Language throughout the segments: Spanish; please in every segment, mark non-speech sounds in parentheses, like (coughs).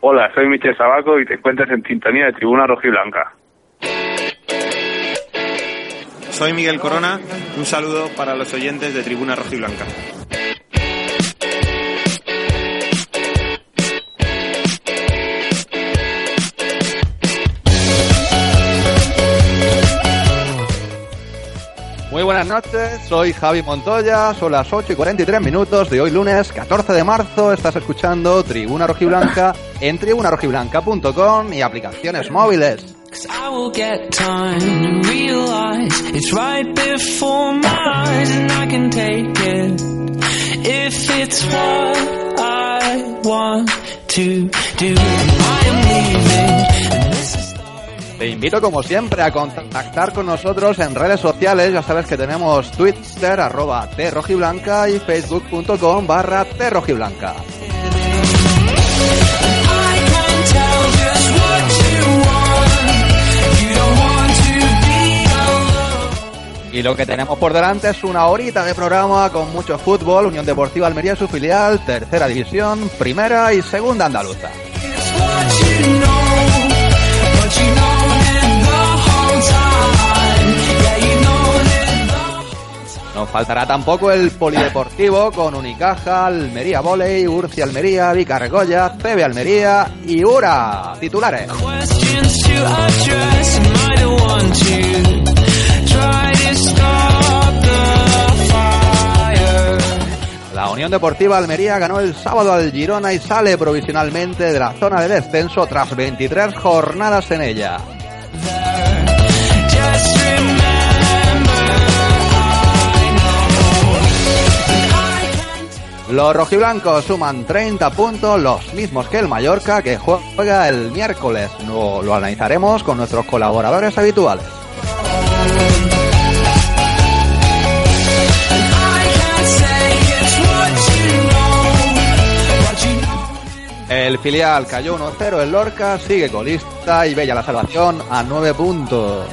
Hola, soy Michel Sabaco y te encuentras en sintonía de Tribuna Rojiblanca. Soy Miguel Corona, un saludo para los oyentes de Tribuna Rojiblanca. Buenas noches, soy Javi Montoya, son las 8 y 43 minutos de hoy lunes 14 de marzo, estás escuchando Tribuna Rojiblanca en tribunarojiblanca.com y aplicaciones móviles. Te invito como siempre a contactar con nosotros en redes sociales, ya sabes que tenemos Twitter arroba trojiblanca y facebook.com barra alone. Y lo que tenemos por delante es una horita de programa con mucho fútbol, Unión Deportiva Almería y su filial, tercera división, primera y segunda andaluza. Nos faltará tampoco el polideportivo con Unicaja, Almería Voley, Urcia Almería, Vicargoya, CB Almería y Ura. Titulares. La Unión Deportiva Almería ganó el sábado al Girona y sale provisionalmente de la zona de descenso tras 23 jornadas en ella. Los rojiblancos suman 30 puntos, los mismos que el Mallorca, que juega el miércoles. Lo, analizaremos con nuestros colaboradores habituales. El filial cayó 1-0 en Lorca, sigue colista y bella la salvación a 9 puntos.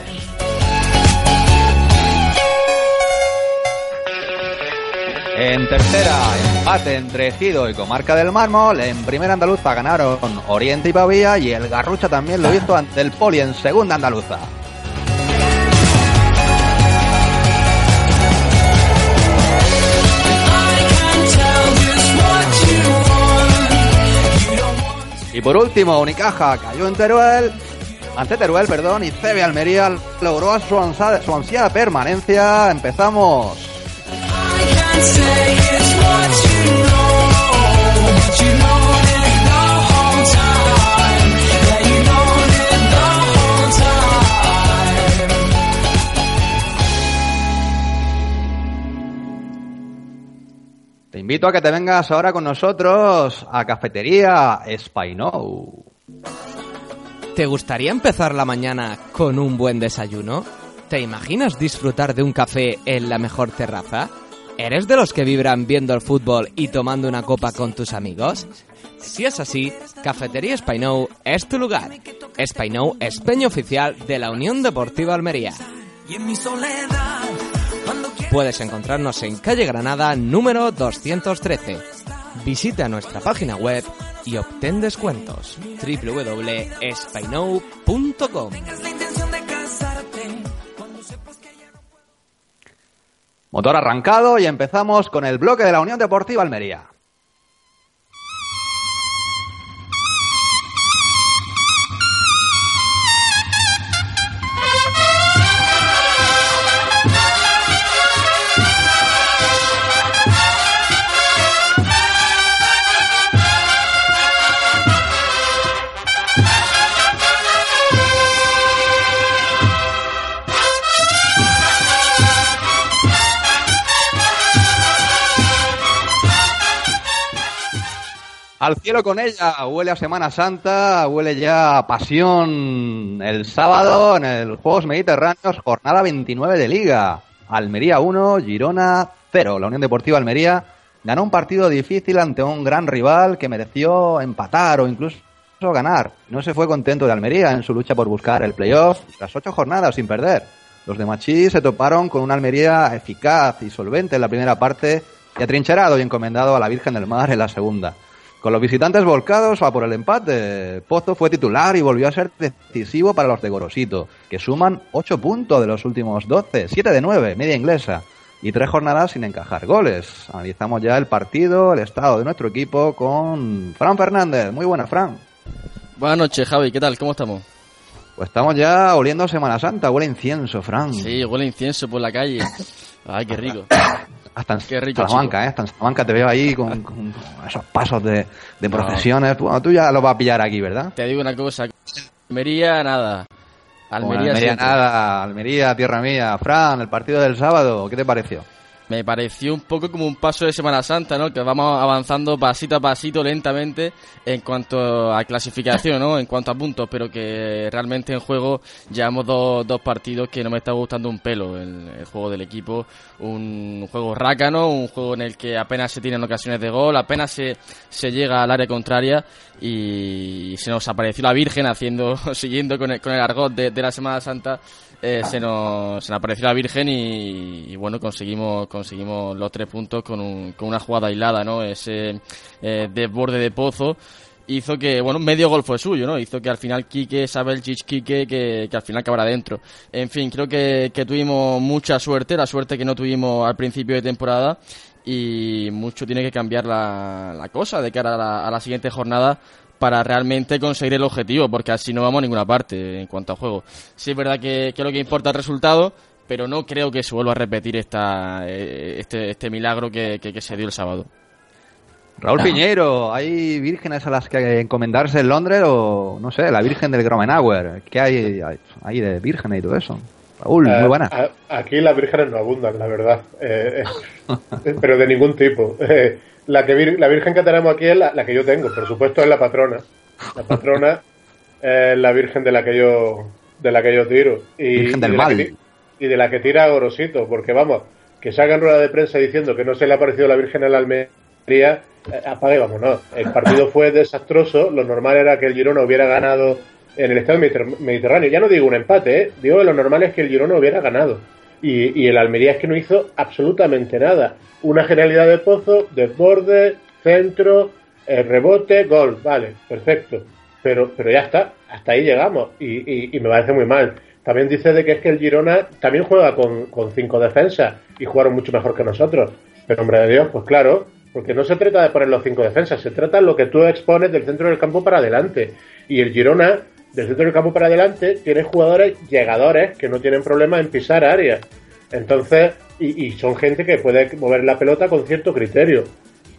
En tercera, empate entre Ejido y Comarca del Mármol. En primera andaluza ganaron Oriente y Pavía y el Garrucha también lo hizo ante el Poli en segunda andaluza. Y por último, Unicaja cayó en Teruel, ante Teruel, perdón, y CB Almería logró su ansiada permanencia. Empezamos. Invito a que te vengas ahora con nosotros a Cafetería Spainou. ¿Te gustaría empezar la mañana con un buen desayuno? ¿Te imaginas disfrutar de un café en la mejor terraza? ¿Eres de los que vibran viendo el fútbol y tomando una copa con tus amigos? Si es así, Cafetería Spainou es tu lugar. Spainou es peña oficial de la Unión Deportiva Almería. Puedes encontrarnos en calle Granada número 213. Visita nuestra página web y obtén descuentos. www.spainou.com Motor arrancado y empezamos con el bloque de la Unión Deportiva Almería. Al cielo con ella, huele a Semana Santa, huele ya a pasión. El sábado en el Juegos Mediterráneos, jornada 29 de Liga. Almería 1, Girona 0. La Unión Deportiva Almería ganó un partido difícil ante un gran rival que mereció empatar o incluso ganar. No se fue contento de Almería en su lucha por buscar el playoff tras ocho jornadas sin perder. Los de Machí se toparon con una Almería eficaz y solvente en la primera parte y atrincherado y encomendado a la Virgen del Mar en la segunda. Con los visitantes volcados a por el empate, Pozo fue titular y volvió a ser decisivo para los de Gorosito, que suman 8 puntos de los últimos 12, 7 de 9, media inglesa, y tres jornadas sin encajar goles. Analizamos ya el partido, el estado de nuestro equipo con Fran Fernández. Muy buena, Fran. Buenas noches, Javi. ¿Qué tal? ¿Cómo estamos? Pues estamos ya oliendo a Semana Santa, huele a incienso, Fran. Sí, huele a incienso por la calle. Ay, qué rico. (coughs) Hasta en Qué rico, Salamanca, ¿eh? Hasta en Salamanca te veo ahí con, con esos pasos de, de procesiones. Bueno, tú ya lo vas a pillar aquí, ¿verdad? Te digo una cosa. Almería, nada. Bueno, Almería, nada, Almería, tierra mía. Fran, el partido del sábado, ¿qué te pareció? Me pareció un poco como un paso de Semana Santa, ¿no? Que vamos avanzando pasito a pasito, lentamente, en cuanto a clasificación, ¿no? En cuanto a puntos, pero que realmente en juego llevamos dos, dos partidos que no me está gustando un pelo. El, el juego del equipo, un juego rácano, un juego en el que apenas se tienen ocasiones de gol, apenas se, se llega al área contraria y se nos apareció la Virgen haciendo, (laughs) siguiendo con el, con el argot de, de la Semana Santa eh, se, nos, se nos apareció la Virgen y, y, bueno, conseguimos conseguimos los tres puntos con, un- con una jugada aislada, ¿no? Ese eh, desborde de pozo hizo que, bueno, medio gol fue suyo, ¿no? Hizo que al final Quique, Sabelchich, Quique, que, que al final acabara dentro. En fin, creo que, que tuvimos mucha suerte, la suerte que no tuvimos al principio de temporada y mucho tiene que cambiar la, la cosa de cara a la, a la siguiente jornada para realmente conseguir el objetivo, porque así no vamos a ninguna parte en cuanto a juego. Sí es verdad que, que lo que importa es el resultado, pero no creo que se vuelva a repetir esta, eh, este, este milagro que, que- que se dio el sábado. Raúl Piñeiro, ¿hay vírgenes a las que encomendarse en Londres o, no sé, la Virgen del Gromenauer? ¿Qué hay ahí de vírgenes y todo eso? Raúl, Eh, muy buena. a- aquí las vírgenes no abundan, la verdad. Eh, eh, (laughs) pero de ningún tipo. (laughs) La, que vir- la virgen que tenemos aquí es la, la que yo tengo, por supuesto, es la patrona. La patrona (laughs) es la virgen de la que yo de la que yo tiro. Y, Virgen del y de mal. que y de la que tira Gorosito, porque vamos, que salga en rueda de prensa diciendo que no se le ha parecido la Virgen en la Almería, eh, apague vámonos. El partido (laughs) fue desastroso, lo normal era que el Girona hubiera ganado en el Estado Mediter- Mediterráneo. Ya no digo un empate, ¿eh? digo que lo normal es que el Girona hubiera ganado. Y, y el Almería es que no hizo absolutamente nada. Una genialidad de pozo, desborde, centro, eh, rebote, gol. Vale, perfecto. Pero, pero ya está, hasta ahí llegamos. Y, y- me parece muy mal. También dice de que es que el Girona también juega con, con cinco defensas y jugaron mucho mejor que nosotros. Pero hombre de Dios, pues claro, porque no se trata de poner los cinco defensas, se trata de lo que tú expones del centro del campo para adelante. Y el Girona, del centro del campo para adelante, tiene jugadores llegadores que no tienen problema en pisar áreas. Entonces, y, son gente que puede mover la pelota con cierto criterio.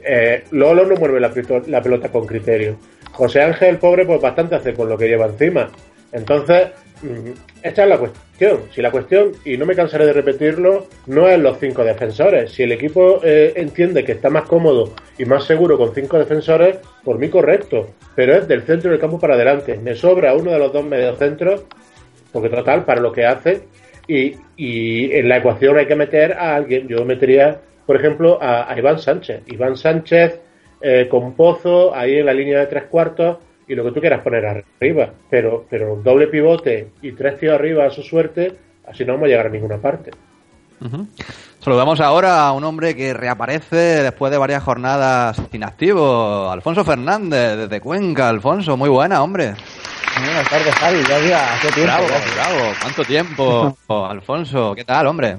Eh, Lolo no mueve la, la pelota con criterio. José Ángel, el pobre, pues bastante hace con lo que lleva encima. Entonces, mm, esta es la cuestión. Si la cuestión, y no me cansaré de repetirlo, no es los cinco defensores. Si el equipo eh, entiende que está más cómodo y más seguro con cinco defensores, por mí correcto. Pero es del centro del campo para adelante. Me sobra uno de los dos mediocentros, porque total, para lo que hace, y, en la ecuación hay que meter a alguien. Yo metería, por ejemplo, a, a Iván Sánchez. Iván Sánchez eh, con Pozo ahí en la línea de tres cuartos y lo que tú quieras poner arriba. Pero, pero doble pivote y tres tíos arriba a su suerte, así no vamos a llegar a ninguna parte. Saludamos ahora a un hombre que reaparece después de varias jornadas inactivo, Alfonso Fernández, desde Cuenca. Alfonso, muy buena, hombre. Buenas tardes, Javi. Ya había hace tiempo. Bravo, bravo. ¿Cuánto tiempo, (laughs) Alfonso? ¿Qué tal, hombre?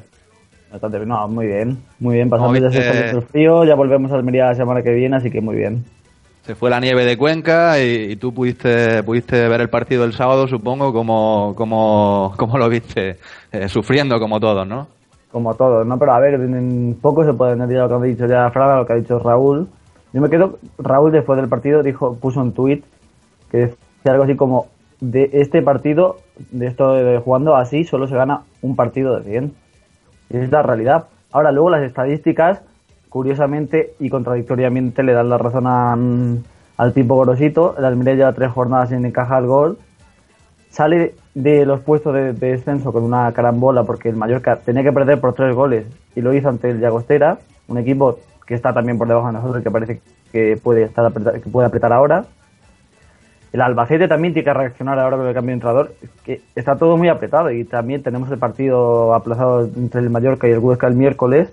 Bastante bien. No, muy bien. Muy bien. Pasando Como ya el frío. Ya volvemos a Almería la semana que viene, así que muy bien. Se fue la nieve de Cuenca y, y tú pudiste, pudiste ver el partido el sábado, supongo, como, como, como lo viste, eh, sufriendo como todos, ¿no? Como todos, ¿no? Pero a ver, en poco se puede añadir lo que ha dicho ya Fraga, lo que ha dicho Raúl. Yo me quedo, Raúl después del partido dijo, puso un tuit que decía algo así como, de este partido, de esto de jugando así, solo se gana un partido de 100. Y es la realidad. Ahora, luego las estadísticas, curiosamente y contradictoriamente, le dan la razón a, mm, al tipo Gorosito. El Almería lleva tres jornadas sin encajar gol. Sale de los puestos de, de descenso con una carambola porque el Mallorca tenía que perder por tres goles y lo hizo ante el Llagostera, un equipo que está también por debajo de nosotros y que parece que puede estar que puede apretar ahora. El Albacete también tiene que reaccionar ahora con el cambio de entrenador, que está todo muy apretado y también tenemos el partido aplazado entre el Mallorca y el Huesca el miércoles.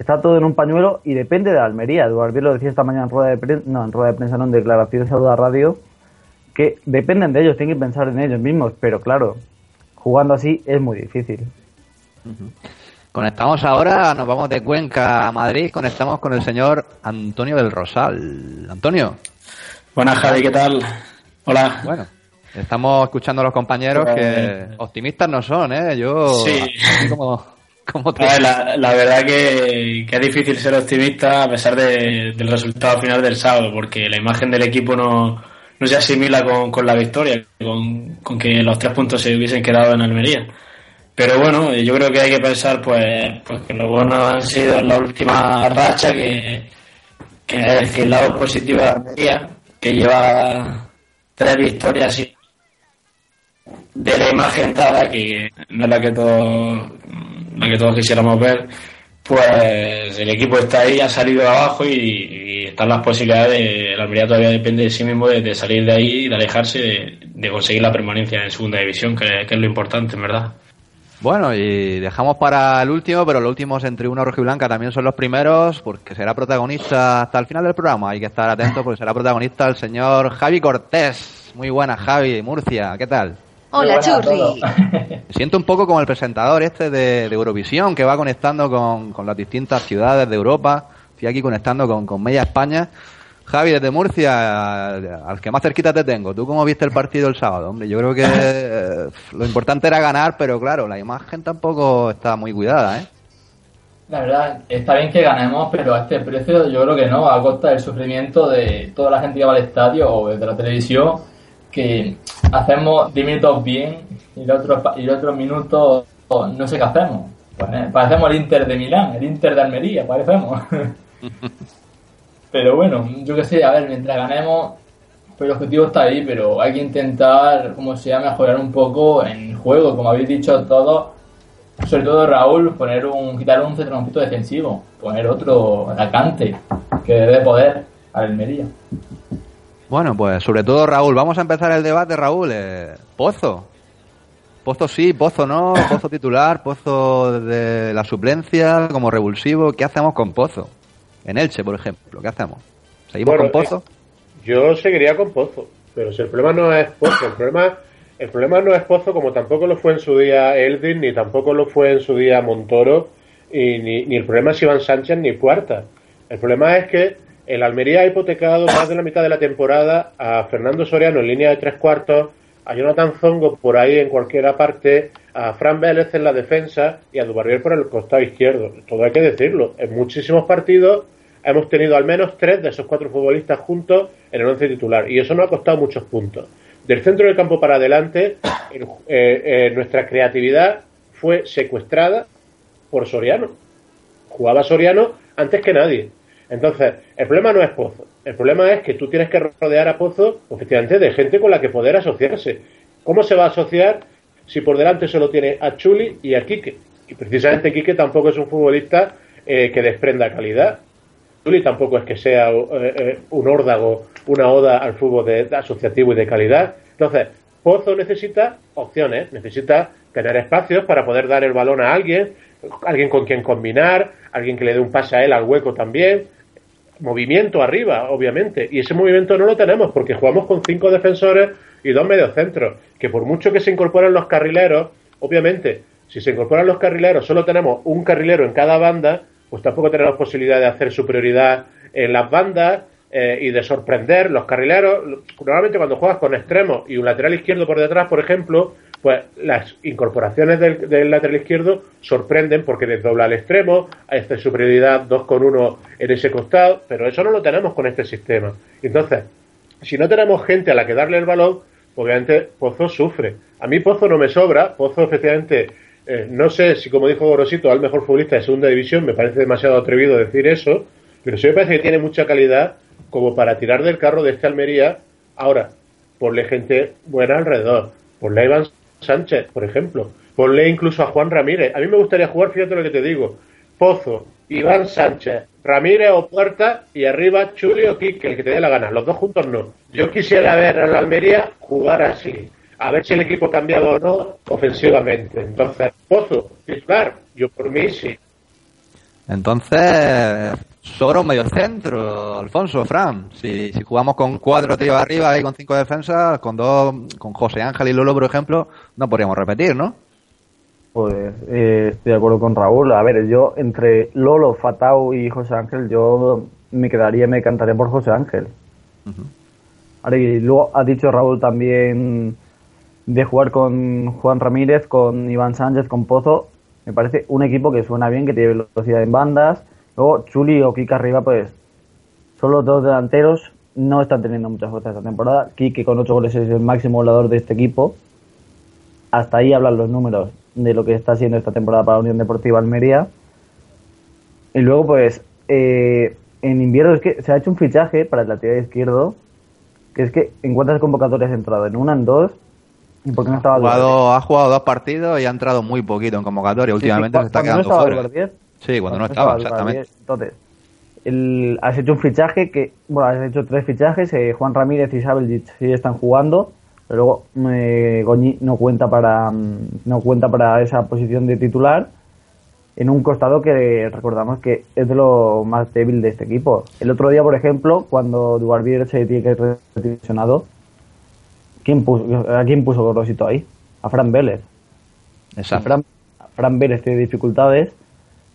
Está todo en un pañuelo y depende de la Almería. Eduardo lo decía esta mañana en rueda de prensa, no, en rueda de prensa, no, en declaraciones a Duda Radio, que dependen de ellos, tienen que pensar en ellos mismos, pero claro, jugando así es muy difícil. Conectamos ahora, nos vamos de Cuenca a Madrid, conectamos con el señor Antonio del Rosal. Antonio. Buenas, Javi, ¿qué tal? Hola. Bueno, estamos escuchando a los compañeros que optimistas no son, ¿eh? Yo, Sí. así como, como te- A ver, la, la verdad que, que es difícil ser optimista a pesar de- del resultado final del sábado, porque la imagen del equipo no, no se asimila con, con la victoria, con, con que los tres puntos se hubiesen quedado en Almería. Pero bueno, yo creo que hay que pensar pues, pues que lo bueno han sido la última racha, que, que es decir, el lado positivo de Almería, que lleva tres victorias y de la imagen dada, que no es la que todos, la que todos quisiéramos ver, pues el equipo está ahí, ha salido abajo y, están las posibilidades de, la Almería todavía depende de sí mismo de, salir de ahí y de alejarse de, conseguir la permanencia en segunda división, que, es lo importante, en verdad. Bueno, y dejamos para el último, pero los últimos entre una roja y blanca también son los primeros, porque será protagonista hasta el final del programa. Hay que estar atentos porque será protagonista el señor Javi Cortés. Muy buena, Javi, Murcia, ¿qué tal? Hola, Churri. (laughs) Me siento un poco como el presentador este de, de Eurovisión, que va conectando con, con las distintas ciudades de Europa. Estoy aquí conectando con, con media España. Javi, desde Murcia, al que más cerquita te tengo. ¿Tú cómo viste el partido el sábado? Hombre, yo creo que (laughs) eh, lo importante era ganar, pero claro, la imagen tampoco está muy cuidada, ¿eh? La verdad, está bien que ganemos, pero a este precio yo creo que no, a costa del sufrimiento de toda la gente que va al estadio o desde la televisión, que hacemos 10 minutos bien y los otros, y los otros minutos no sé qué hacemos. Pues, eh, parecemos el Inter de Milán, el Inter de Almería, parecemos. (laughs) pero bueno, yo qué sé, a ver, mientras ganemos, pues el objetivo está ahí, pero hay que intentar, como sea, mejorar un poco en juego, como habéis dicho todos, sobre todo Raúl, poner un, quitar un centrocampista defensivo, poner otro atacante que dé poder a Almería. Bueno, pues sobre todo Raúl. Vamos a empezar el debate, Raúl. Eh, Pozo. Pozo sí, Pozo no, (coughs) Pozo titular, Pozo de la suplencia como revulsivo. ¿Qué hacemos con Pozo? En Elche, por ejemplo, ¿qué hacemos? ¿Seguimos Bueno, con Pozo? eh, yo seguiría con Pozo, pero si el problema no es Pozo, el problema, el problema no es Pozo como tampoco lo fue en su día Eldin, ni tampoco lo fue en su día Montoro, y ni, ni el problema es Iván Sánchez ni Cuarta. El problema es que el Almería ha hipotecado más de la mitad de la temporada a Fernando Soriano en línea de tres cuartos, a Jonathan Zongo por ahí en cualquiera parte, a Fran Vélez en la defensa y a Dubarrier por el costado izquierdo. Todo hay que decirlo. En muchísimos partidos hemos tenido al menos tres de esos cuatro futbolistas juntos en el once titular y eso nos ha costado muchos puntos. Del centro del campo para adelante, el- eh, eh, nuestra creatividad fue secuestrada por Soriano. Jugaba Soriano antes que nadie. Entonces, el problema no es Pozo. El problema es que tú tienes que rodear a Pozo, efectivamente, de gente con la que poder asociarse. ¿Cómo se va a asociar si por delante solo tiene a Chuli y a Quique? Y precisamente Quique tampoco es un futbolista eh, que desprenda calidad. Chuli tampoco es que sea eh, eh, un órdago, una oda al fútbol de, de asociativo y de calidad. Entonces, Pozo necesita opciones, necesita tener espacios para poder dar el balón a alguien, alguien con quien combinar, alguien que le dé un pase a él al hueco también, movimiento arriba, obviamente, y ese movimiento no lo tenemos porque jugamos con cinco defensores y dos mediocentros, que por mucho que se incorporen los carrileros, obviamente, si se incorporan los carrileros, solo tenemos un carrilero en cada banda, pues tampoco tenemos posibilidad de hacer superioridad en las bandas eh, y de sorprender los carrileros. Normalmente cuando juegas con extremos y un lateral izquierdo por detrás, por ejemplo, pues las incorporaciones del, del lateral izquierdo sorprenden porque desdobla al extremo, esta superioridad 2 con 1 en ese costado, pero eso no lo tenemos con este sistema. Entonces, si no tenemos gente a la que darle el balón, obviamente Pozo sufre. A mí Pozo no me sobra, Pozo efectivamente, eh, no sé si como dijo Gorosito, al mejor futbolista de segunda división, me parece demasiado atrevido decir eso, pero sí me parece que tiene mucha calidad como para tirar del carro de este Almería. Ahora, ponle gente buena alrededor. Ponle a Iván Sánchez, por ejemplo. Ponle incluso a Juan Ramírez. A mí me gustaría jugar, fíjate lo que te digo. Pozo, Iván Sánchez, Ramírez o Puerta y arriba Chuli o Quique, el que te dé la gana. Los dos juntos no. Yo quisiera ver a la Almería jugar así. A ver si el equipo ha cambiado o no ofensivamente. Entonces, Pozo, titular, yo por mí sí. Entonces, sobra un medio centro, Alfonso, Fran. Si, si jugamos con cuatro tíos arriba y con cinco defensas, con dos, con José Ángel y Lolo, por ejemplo, no podríamos repetir, ¿no? Pues eh, estoy de acuerdo con Raúl. A ver, yo entre Lolo, Fatau y José Ángel, yo me quedaría, me cantaría por José Ángel. Ahora, y luego ha dicho Raúl también de jugar con Juan Ramírez, con Iván Sánchez, con Pozo. Me parece un equipo que suena bien, que tiene velocidad en bandas. Luego Chuli o Kika arriba, pues son los dos delanteros. No están teniendo muchas fuerzas esta temporada. Kike con ocho goles es el máximo goleador de este equipo. Hasta ahí hablan los números de lo que está haciendo esta temporada para la Unión Deportiva Almería. Y luego, pues, eh, en invierno es que se ha hecho un fichaje para el lateral izquierdo, que es que en cuántas convocatorias ha entrado, en una, en dos, y por qué no estaba ha jugado, ha jugado dos partidos y ha entrado muy poquito en convocatoria. Últimamente sí, se está quedando no fuera. Sí, cuando no estaba, exactamente. Entonces, el- has hecho un fichaje que, bueno, has hecho tres fichajes, eh, Juan Ramírez y Sabeljic sí están jugando, pero luego eh, Goñi no cuenta para mm, no cuenta para esa posición de titular en un costado que recordamos que es de lo más débil de este equipo. El otro día, por ejemplo, cuando Duarbier se tiene que lesionado, ¿quién puso, ¿a quién puso Rosito ahí? A Fran Vélez. Exacto. Fran, Fran Vélez tiene dificultades,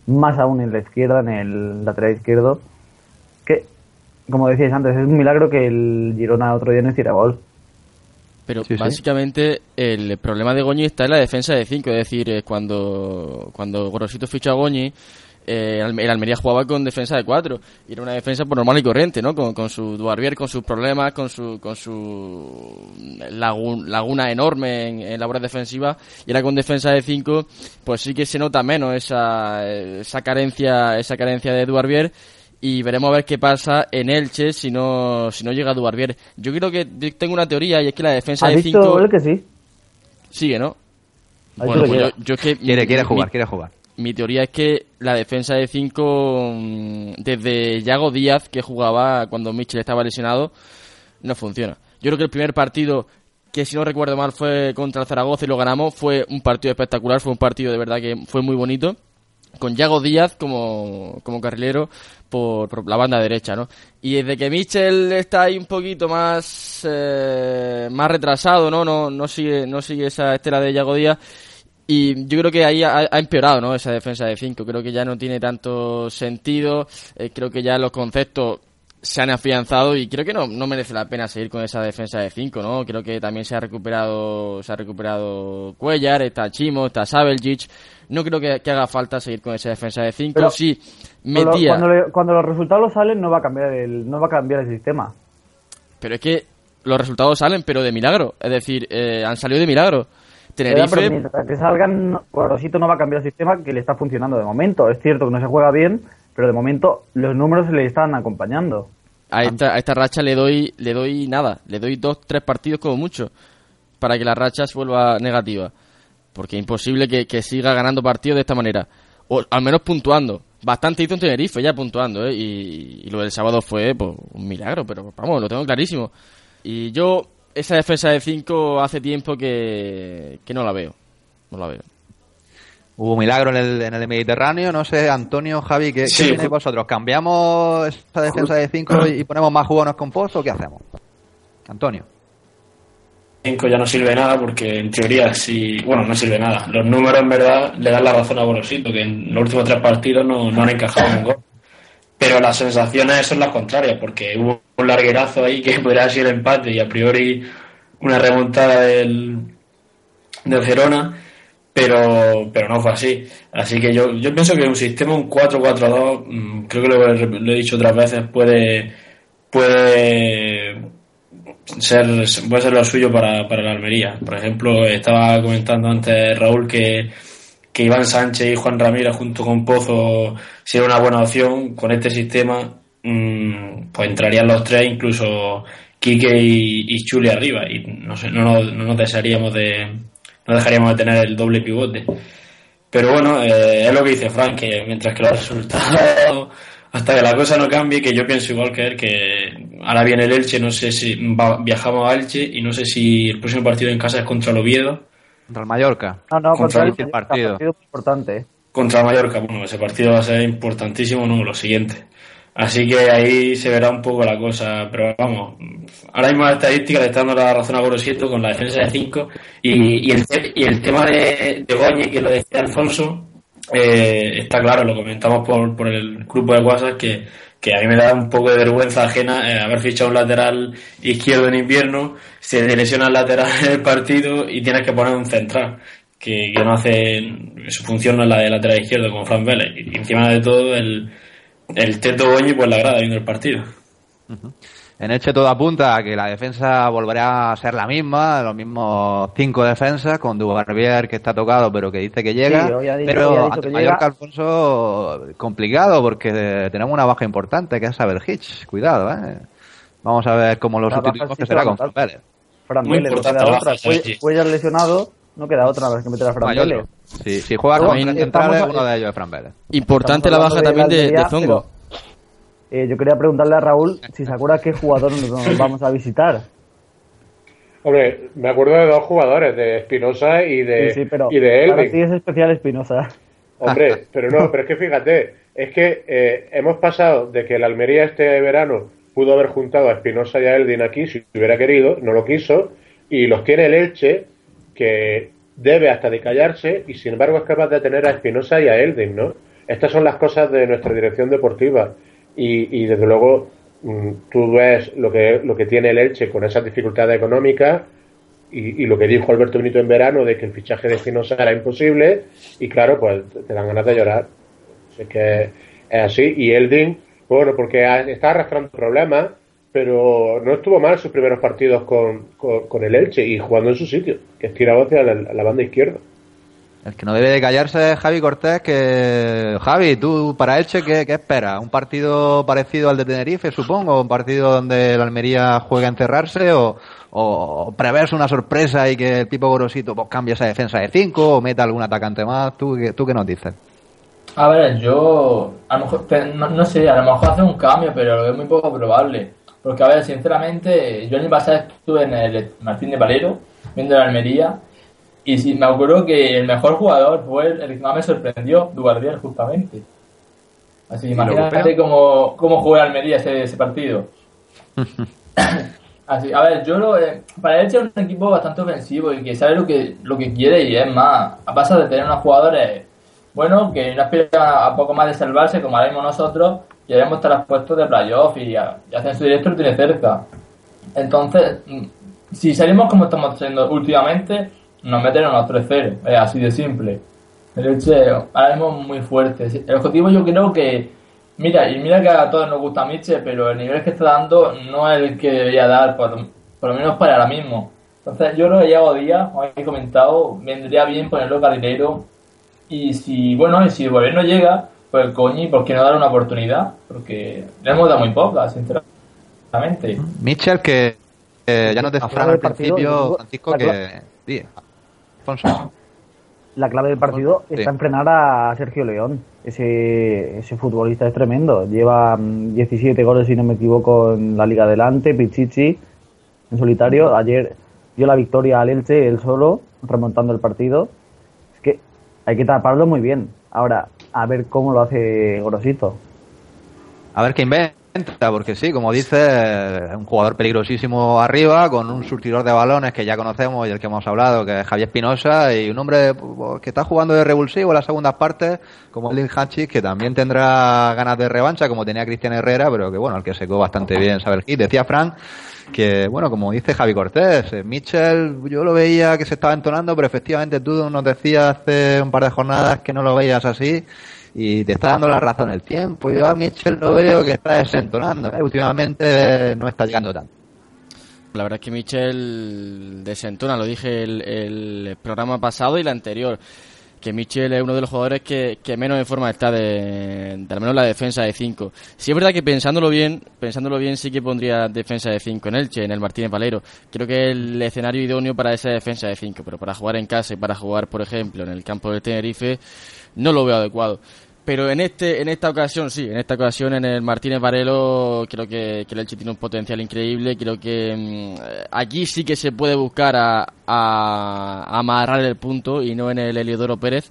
más aún en la izquierda, en el lateral izquierdo, que, como decíais antes, es un milagro que el Girona otro día no hiciera gol. Pero Sí, sí. básicamente el problema de Goñi está en la defensa de 5, es decir, eh, cuando, cuando Gorosito fichó a Goñi, eh, el Almería jugaba con defensa de 4 y era una defensa por normal y corriente, ¿no? Con, con su Duarbier, con sus problemas, con su, con su lagun- laguna enorme en, en labores defensivas y era con defensa de 5, pues sí que se nota menos esa, esa carencia, esa carencia de Duarbier y veremos a ver qué pasa en Elche si no, si no llega Duarbier. Yo creo que tengo una teoría y es que la defensa ¿Ha de visto 5 él que sí? sigue, ¿no? Bueno, pues yo, yo es que Quiere, mi- quiere mi- jugar, quiere jugar. Mi teoría es que la defensa de 5 desde Yago Díaz que jugaba cuando Michel estaba lesionado no funciona. Yo creo que el primer partido que si no recuerdo mal fue contra el Zaragoza y lo ganamos fue un partido espectacular, fue un partido de verdad que fue muy bonito con Yago Díaz como, como carrilero por, la banda derecha, ¿no? Y desde que Michel está ahí un poquito más eh, más retrasado, ¿no? No, no sigue no sigue esa estela de Yago Díaz y yo creo que ahí ha, ha empeorado, ¿no? Esa defensa de 5. Creo que ya no tiene tanto sentido. eh, creo que ya los conceptos se han afianzado y creo que no, no merece la pena seguir con esa defensa de 5, ¿no? Creo que también se ha recuperado se ha recuperado Cuellar, está Chimo, está Sabeljic. No creo que, que haga falta seguir con esa defensa de 5. Pero- Sí, metía. cuando, le- cuando los resultados salen no va a cambiar el, no va a cambiar el sistema. Pero es que los resultados salen, pero de milagro. Es decir, eh, han salido de milagro. Ya, pero Tenerife, mientras que salgan, Rosito no va a cambiar el sistema que le está funcionando de momento. Es cierto que no se juega bien, pero de momento los números le están acompañando. a esta, a esta racha le doy, le doy nada. Le doy dos, tres partidos como mucho. Para que la racha se vuelva negativa. Porque es imposible que, que siga ganando partidos de esta manera. O al menos puntuando. Bastante hizo en Tenerife ya puntuando, ¿eh? Y, y lo del sábado fue pues, un milagro, pero vamos, lo tengo clarísimo. Y yo, esa defensa de 5 hace tiempo que, que no la veo. No la veo. Hubo milagro en el, en el Mediterráneo, no sé, Antonio, Javi, ¿qué, Sí, ¿qué opináis ju- vosotros? ¿Cambiamos esta defensa de 5 y ponemos más jugones con Pozo o qué hacemos? Antonio. 5 ya no sirve nada porque en teoría sí, bueno, no sirve nada. Los números en verdad le dan la razón a Borosito, que en los últimos tres partidos no, no han encajado un gol. Pero las sensaciones son las contrarias, porque hubo un larguerazo ahí que podría sido el empate y a priori una remontada del, del Gerona, pero, pero no fue así. Así que yo, yo pienso que un sistema, un 4-4-2, mm, creo que lo he dicho otras veces, puede, puede ser, puede ser lo suyo para, para la Almería. Por ejemplo, estaba comentando antes Raúl que, que Iván Sánchez y Juan Ramírez junto con Pozo sería una buena opción. Con este sistema mm, pues entrarían los tres, incluso Quique y, Chuli arriba, y no, sé, no, nos, no desearíamos de, no dejaríamos de tener el doble pivote. Pero bueno, eh, es lo que dice Frank, que mientras que los resultados, hasta que la cosa no cambie, que yo pienso igual que él, que ahora viene el Elche, no sé si viajamos a Elche y no sé si el próximo partido en casa es contra el Oviedo, Contra el Mallorca. No, no, Contra contra el, el partido. partido importante. ¿eh? contra el Mallorca. Bueno, ese partido va a ser importantísimo, no, lo siguiente. Así que ahí se verá un poco la cosa, pero vamos, ahora mismo la estadística le está dando la razón a Gorosito con la defensa de 5 y, y, el, y el tema de, de Goñi, que lo decía Alfonso, eh, está claro, lo comentamos por, por el grupo de WhatsApp, que, que a mí me da un poco de vergüenza ajena eh, haber fichado un lateral izquierdo en invierno, se lesiona el lateral en el partido y tienes que poner un central. Que, que no hace su función no es la de lateral izquierdo como Fran Vélez y encima de todo el, el Teto Goñi pues la grada viendo el partido En Elche todo apunta a que la defensa volverá a ser la misma, los mismos cinco defensas, con Dubarbier que está tocado pero que dice que llega. Sí, dicho- pero ante Mallorca, llega. Alfonso, complicado porque tenemos una baja importante que es Saber Hitch. Cuidado, ¿eh? Vamos a ver cómo lo La sustituimos, sí que se será con Fran. Vélez. Fran Muy Vélez, no importante queda la otra. baja, Fue- sí. Lesionado, no queda otra vez que meter a Fran. Vélez. Si, si juega Luego, con centrales, uno de ellos es Fran Vélez. Importante la baja también de, de Zongo. Eh, yo quería preguntarle a Raúl si se acuerda qué jugador nos, (laughs) vamos a visitar. Hombre, me acuerdo de dos jugadores, de Espinosa y de, sí, sí, pero y de para Elvin. ti es especial Espinosa. Hombre, (laughs) pero no, pero es que fíjate, es que eh, hemos pasado de que el Almería este verano pudo haber juntado a Espinosa y a Eldin aquí si hubiera querido, no lo quiso, y los tiene el Elche, que debe hasta de callarse, y sin embargo es capaz de tener a Espinosa y a Eldin, ¿no? Estas son las cosas de nuestra dirección deportiva, y, y desde luego mm, tú ves lo que, lo que tiene el Elche con esas dificultades económicas, y, lo que dijo Alberto Benito en verano de que el fichaje de Espinosa era imposible y claro, pues te dan ganas de llorar. Es que es así. Y Eldin, bueno, porque está arrastrando problemas, pero no estuvo mal sus primeros partidos con, con, el Elche y jugando en su sitio, que es tirado hacia la, la banda izquierda. El que no debe de callarse es Javi Cortés, que... Javi, tú para Elche, ¿qué, qué esperas? ¿Un partido parecido al de Tenerife, supongo? ¿Un partido donde el Almería juega a encerrarse? ¿O, prevés una sorpresa y que el tipo Gorosito pues, cambie esa defensa de 5 o meta algún atacante más? ¿Tú, qué- ¿Tú qué nos dices? A ver, yo a lo mejor, no sé, a lo mejor hace un cambio, pero lo veo muy poco probable. Porque, a ver, sinceramente, yo el año pasado estuve en el Martín de Valero, viendo la Almería, y sí, me acuerdo que el mejor jugador fue el, el que más me sorprendió, Duardier, justamente. Así que ¿Y lo imagínate cómo, cómo jugó la Almería ese, ese partido. (laughs) Así, a ver, yo lo, eh, para él es un equipo bastante ofensivo y que sabe lo que, lo que quiere y es más, a pasar de tener unos jugadores bueno, que no aspiran a, a poco más de salvarse como haremos nosotros y haremos estar puestos de playoff y, a, y ascenso directo lo tiene cerca. Entonces, mm, si salimos como estamos haciendo últimamente, nos meten unos 3-0, es así de simple. El Elche ahora mismo muy fuerte. El objetivo yo creo que, mira, y mira que a todos nos gusta Miche, pero el nivel que está dando no es el que debería dar, por, por lo menos para ahora mismo. Entonces yo creo que Yago Díaz, como he comentado, vendría bien ponerlo carrilero y si, bueno, y si el gobierno llega, pues coñi, ¿por qué no dar una oportunidad? Porque le hemos dado muy pocas, sinceramente. Mitchell, que eh, ya nos decía al principio, Francisco, que... La clave del partido Sí. está en frenar a Sergio León. Ese, ese futbolista es tremendo. Lleva mm, 17 goles, si no me equivoco, en la Liga Adelante, Pichichi, en solitario. Ayer dio la victoria al Elche, él solo, remontando el partido. Es que hay que taparlo muy bien. Ahora, a ver cómo lo hace Gorosito. A ver qué porque sí, como dice, un jugador peligrosísimo arriba, con un surtidor de balones que ya conocemos y del que hemos hablado, que es Javier Espinosa, y un hombre pues, que está jugando de revulsivo en las segundas partes, como el Hanchis, que también tendrá ganas de revancha, como tenía Cristian Herrera, pero que bueno, el que secó bastante bien saber hit. Decía Frank que, bueno, como dice Javi Cortés, eh, Mitchell, yo lo veía que se estaba entonando, pero efectivamente tú nos decías hace un par de jornadas que no lo veías así y te está dando la razón el tiempo. Yo a Mitchell lo veo que está desentonando. ¿eh? Últimamente no está llegando tanto. La verdad es que Michel desentona, lo dije el, el programa pasado y el anterior. que Michel es uno de los jugadores que, menos en forma está de, de al menos la defensa de 5. Sí es verdad que pensándolo bien, pensándolo bien sí que pondría defensa de 5 en Elche, en el Martínez Valero. Creo que es el escenario idóneo para esa defensa de 5, pero para jugar en casa y para jugar, por ejemplo, en el campo del Tenerife, no lo veo adecuado. Pero en este en esta ocasión, sí, en esta ocasión en el Martínez Varelo creo que, que el Elche tiene un potencial increíble. Creo que mm, aquí sí que se puede buscar a, a, amarrar el punto y no en el Heliodoro Pérez.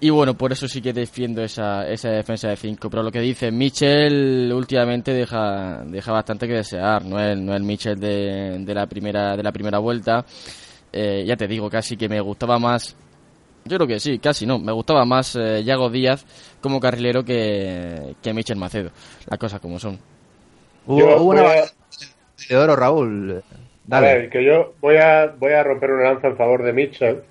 Y bueno, por eso sí que defiendo esa, esa defensa de 5. Pero lo que dice Mitchell últimamente deja, deja bastante que desear. No es, no el Mitchell de, de, la primera, de la primera vuelta. Eh, ya te digo, casi que me gustaba más yo creo que sí, casi no. Me gustaba más eh, Yago Díaz como carrilero que, que Michel Macedo. Las cosas como son. Hubo, una de oro, Raúl. Dale. A ver, que yo voy a, voy a romper una lanza en favor de Mitchell.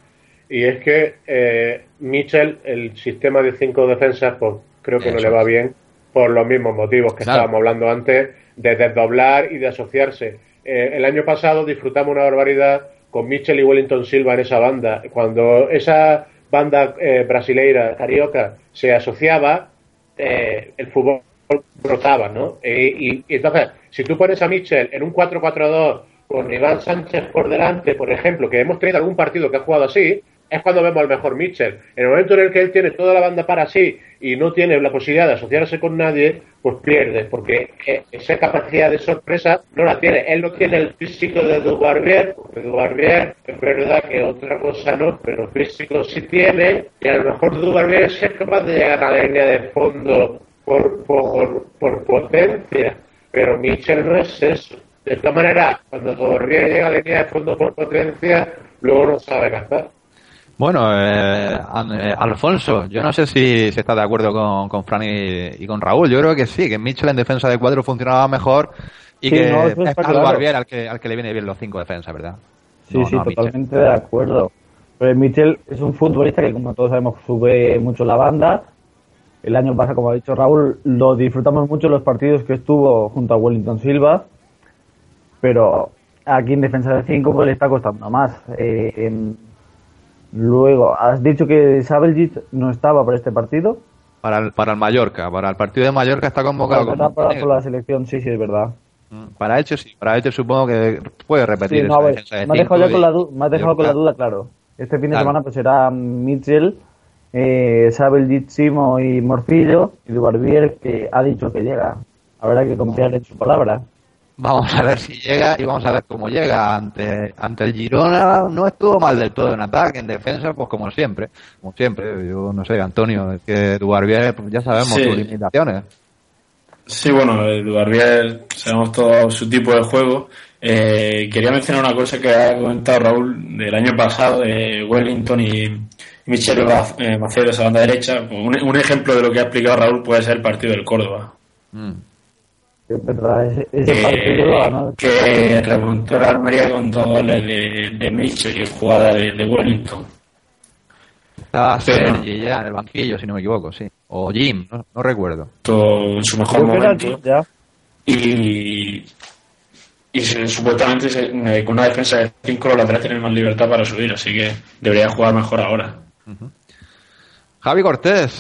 Y es que eh, Mitchell, el sistema de cinco defensas, pues creo que no le va bien por los mismos motivos que Claro. estábamos hablando antes, de desdoblar y de asociarse. Eh, el año pasado disfrutamos una barbaridad con Mitchell y Wellington Silva en esa banda. Cuando esa banda eh, brasileira, carioca, se asociaba, eh, el fútbol brotaba, ¿no? Eh, y, y entonces, si tú pones a Mitchell en un 4-4-2 con Iván Sánchez por delante, por ejemplo, que hemos tenido algún partido que ha jugado así, es cuando vemos al mejor Mitchell. En el momento en el que él tiene toda la banda para sí y no tiene la posibilidad de asociarse con nadie, pues pierde, porque esa capacidad de sorpresa no la tiene. Él no tiene el físico de Dubarbier, porque Dubarbier es verdad que otra cosa no, pero físico sí tiene, y a lo mejor Dubarbier es capaz de llegar a la línea de fondo por, por, por potencia, pero Mitchell no es eso. De esta manera, cuando Dubarbier llega a la línea de fondo por potencia, luego no sabe cazar. Bueno, eh, An- eh, Alfonso, yo no sé si, si estás de acuerdo con, con Fran y, y con Raúl. Yo creo que sí, que Mitchell en defensa de cuatro funcionaba mejor y Sí, que no, es está al claro. Barbier al que, al que le viene bien los cinco defensas, ¿verdad? Sí, No, sí, no Mitchell. totalmente de acuerdo. Pero Michel es un futbolista que, como todos sabemos, sube mucho la banda. El año pasado, como ha dicho Raúl, lo disfrutamos mucho en los partidos que estuvo junto a Wellington Silva. Pero aquí en defensa de 5 pues le está costando más. Eh, luego, has dicho que Sabeljic no estaba para este partido. Para el, para el Mallorca, para el partido de Mallorca está convocado para, la selección, sí, sí, es verdad. Para Elche sí, para Elche supongo que puede repetir Sí, no, esa a ver, defensa de me has dejado ya con y- la, me has dejado con la duda, claro. Este fin de Claro. semana pues será Mitchell, eh, Sabel Simo y Morcillo y Dubarbier que ha dicho que llega. Habrá que confiar en su palabra. Vamos a ver si llega y vamos a ver cómo llega ante ante el Girona. No estuvo mal del todo en ataque, en defensa, pues como siempre, como siempre. Yo no sé, Antonio, es que Dubarbier, pues ya sabemos Sí. sus limitaciones. Sí, bueno, eh, Dubarbier, sabemos todo su tipo de juego. Eh, quería mencionar una cosa que ha comentado Raúl del año pasado, de Wellington y Michel eh, Macedo, esa banda derecha. Un, un ejemplo de lo que ha explicado Raúl puede ser el partido del Córdoba. Es verdad, ese, ese partido lo ganó. que remontó la Almería con dos goles de, de Michel y jugada de, de Wellington. Estaba Pero- Sergi ya en el banquillo, si no me equivoco, sí. O Jim, no, no recuerdo. Todo en su mejor momento. aquí, ya. y, y se- supuestamente se- eh, con una defensa de 5 los laterales tienen más libertad para subir, así que debería jugar mejor ahora. Javi Cortés,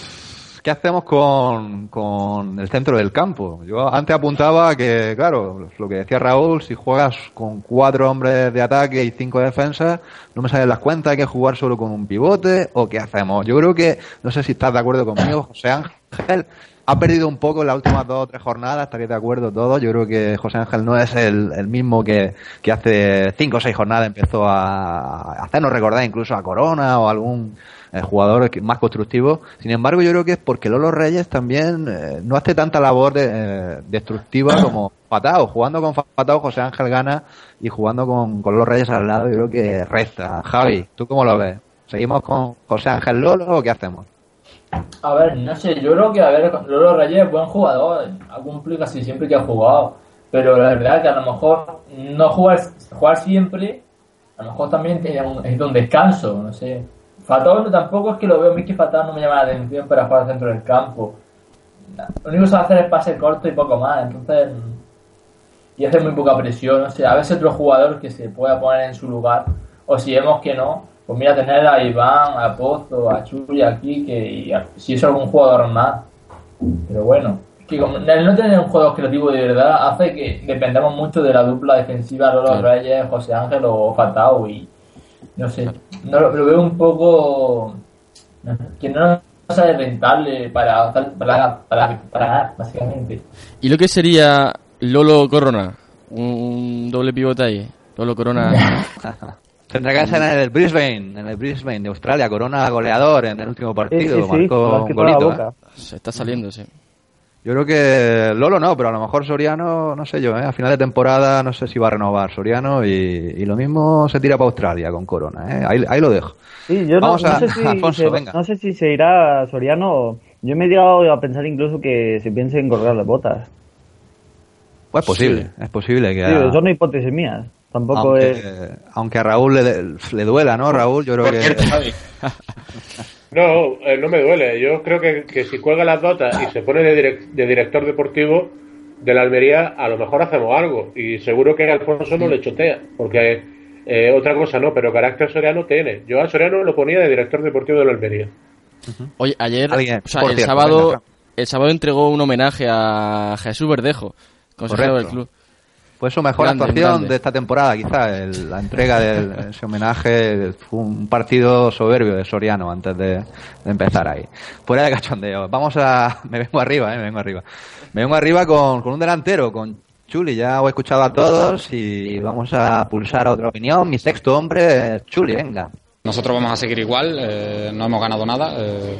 ¿qué hacemos con, con el centro del campo? Yo antes apuntaba que, claro, lo que decía Raúl, si juegas con cuatro hombres de ataque y cinco defensas, no me salen las cuentas, hay que jugar solo con un pivote, o qué hacemos. Yo creo que, no sé si estás de acuerdo conmigo, (coughs) José Ángel, ha perdido un poco en las últimas dos o tres jornadas, estaréis de acuerdo todos. Yo creo que José Ángel no es el, el mismo que, que hace cinco o seis jornadas empezó a, a hacernos recordar incluso a Corona o algún eh, jugador más constructivo. Sin embargo, yo creo que es porque Lolo Reyes también eh, no hace tanta labor de, eh, destructiva (clears throat) como Fatao. Jugando con Fatao, José Ángel gana y jugando con, con Lolo Reyes al lado, yo creo que resta. Javi, ¿tú cómo lo ves? ¿Seguimos con José Ángel Lolo o qué hacemos? A ver, no sé, yo creo que, a ver, Lolo Reyes es buen jugador, ha cumplido casi siempre que ha jugado, pero la verdad que a lo mejor no jugar, jugar siempre, a lo mejor también tiene un, es un descanso, no sé. Fatao no, tampoco es que lo veo, a mí que Fatao no me llama la atención para jugar dentro del campo. Lo único que sabe hacer es pase corto y poco más, entonces... Y hace muy poca presión, no sé, a veces otro jugador que se pueda poner en su lugar, o si vemos que no, Pues mira, tener a Iván, a Pozo, a Chuli, a Kike y a- si es algún jugador más. Pero bueno, es que como el no tener un jugador creativo de verdad hace que dependamos mucho de la dupla defensiva Lolo Claro. Reyes, José Ángel o Fatao y no sé, no lo, veo un poco que no sale rentable para, para, para, para básicamente. ¿Y lo que sería Lolo Corona? Un, un doble pivote ahí. Lolo Corona. (laughs) Tendrá que ser en el Brisbane, en el Brisbane de Australia, Corona goleador en el último partido, Sí, sí, sí, marcó un golito. boca. ¿eh? Se está saliendo, sí. Yo creo que Lolo no, pero a lo mejor Soriano, no sé yo, ¿eh? a final de temporada no sé si va a renovar Soriano y, y lo mismo se tira para Australia con Corona. ¿eh? Ahí, ahí lo dejo. Sí, yo no, Vamos no a- sé si (laughs) Alfonso, se, venga. no sé si se irá Soriano. Yo me he llegado a pensar incluso que se piense en colgarle botas. Pues es posible, es posible que... Sí, a- son hipótesis mías. Tampoco aunque, es. aunque a Raúl le, le duela, ¿no? Raúl, yo creo que... (laughs) No, eh, no me duele. Yo creo que, que si cuelga las botas y se pone de, direc- de director deportivo de la Almería, a lo mejor hacemos algo. Y seguro que Alfonso no le chotea, porque eh, otra cosa no, pero carácter Soriano tiene. Yo a Soriano lo ponía de director deportivo de la Almería. Oye, ayer, o sea, el cierto, sábado, el sábado entregó un homenaje a Jesús Verdejo, consejero del club. Fue su mejor Grande, actuación grande. de esta temporada, quizá, el- la entrega de (laughs) ese homenaje. Fue un partido soberbio de Soriano antes de, de empezar ahí. Fuera de cachondeo. Vamos a. (laughs) Me vengo arriba, eh, me vengo arriba. Me vengo arriba con, con un delantero, con Chuli. Ya os he escuchado a todos y vamos a pulsar otra opinión. Mi sexto hombre Chuli, venga. Nosotros vamos a seguir igual, eh, no hemos ganado nada, eh,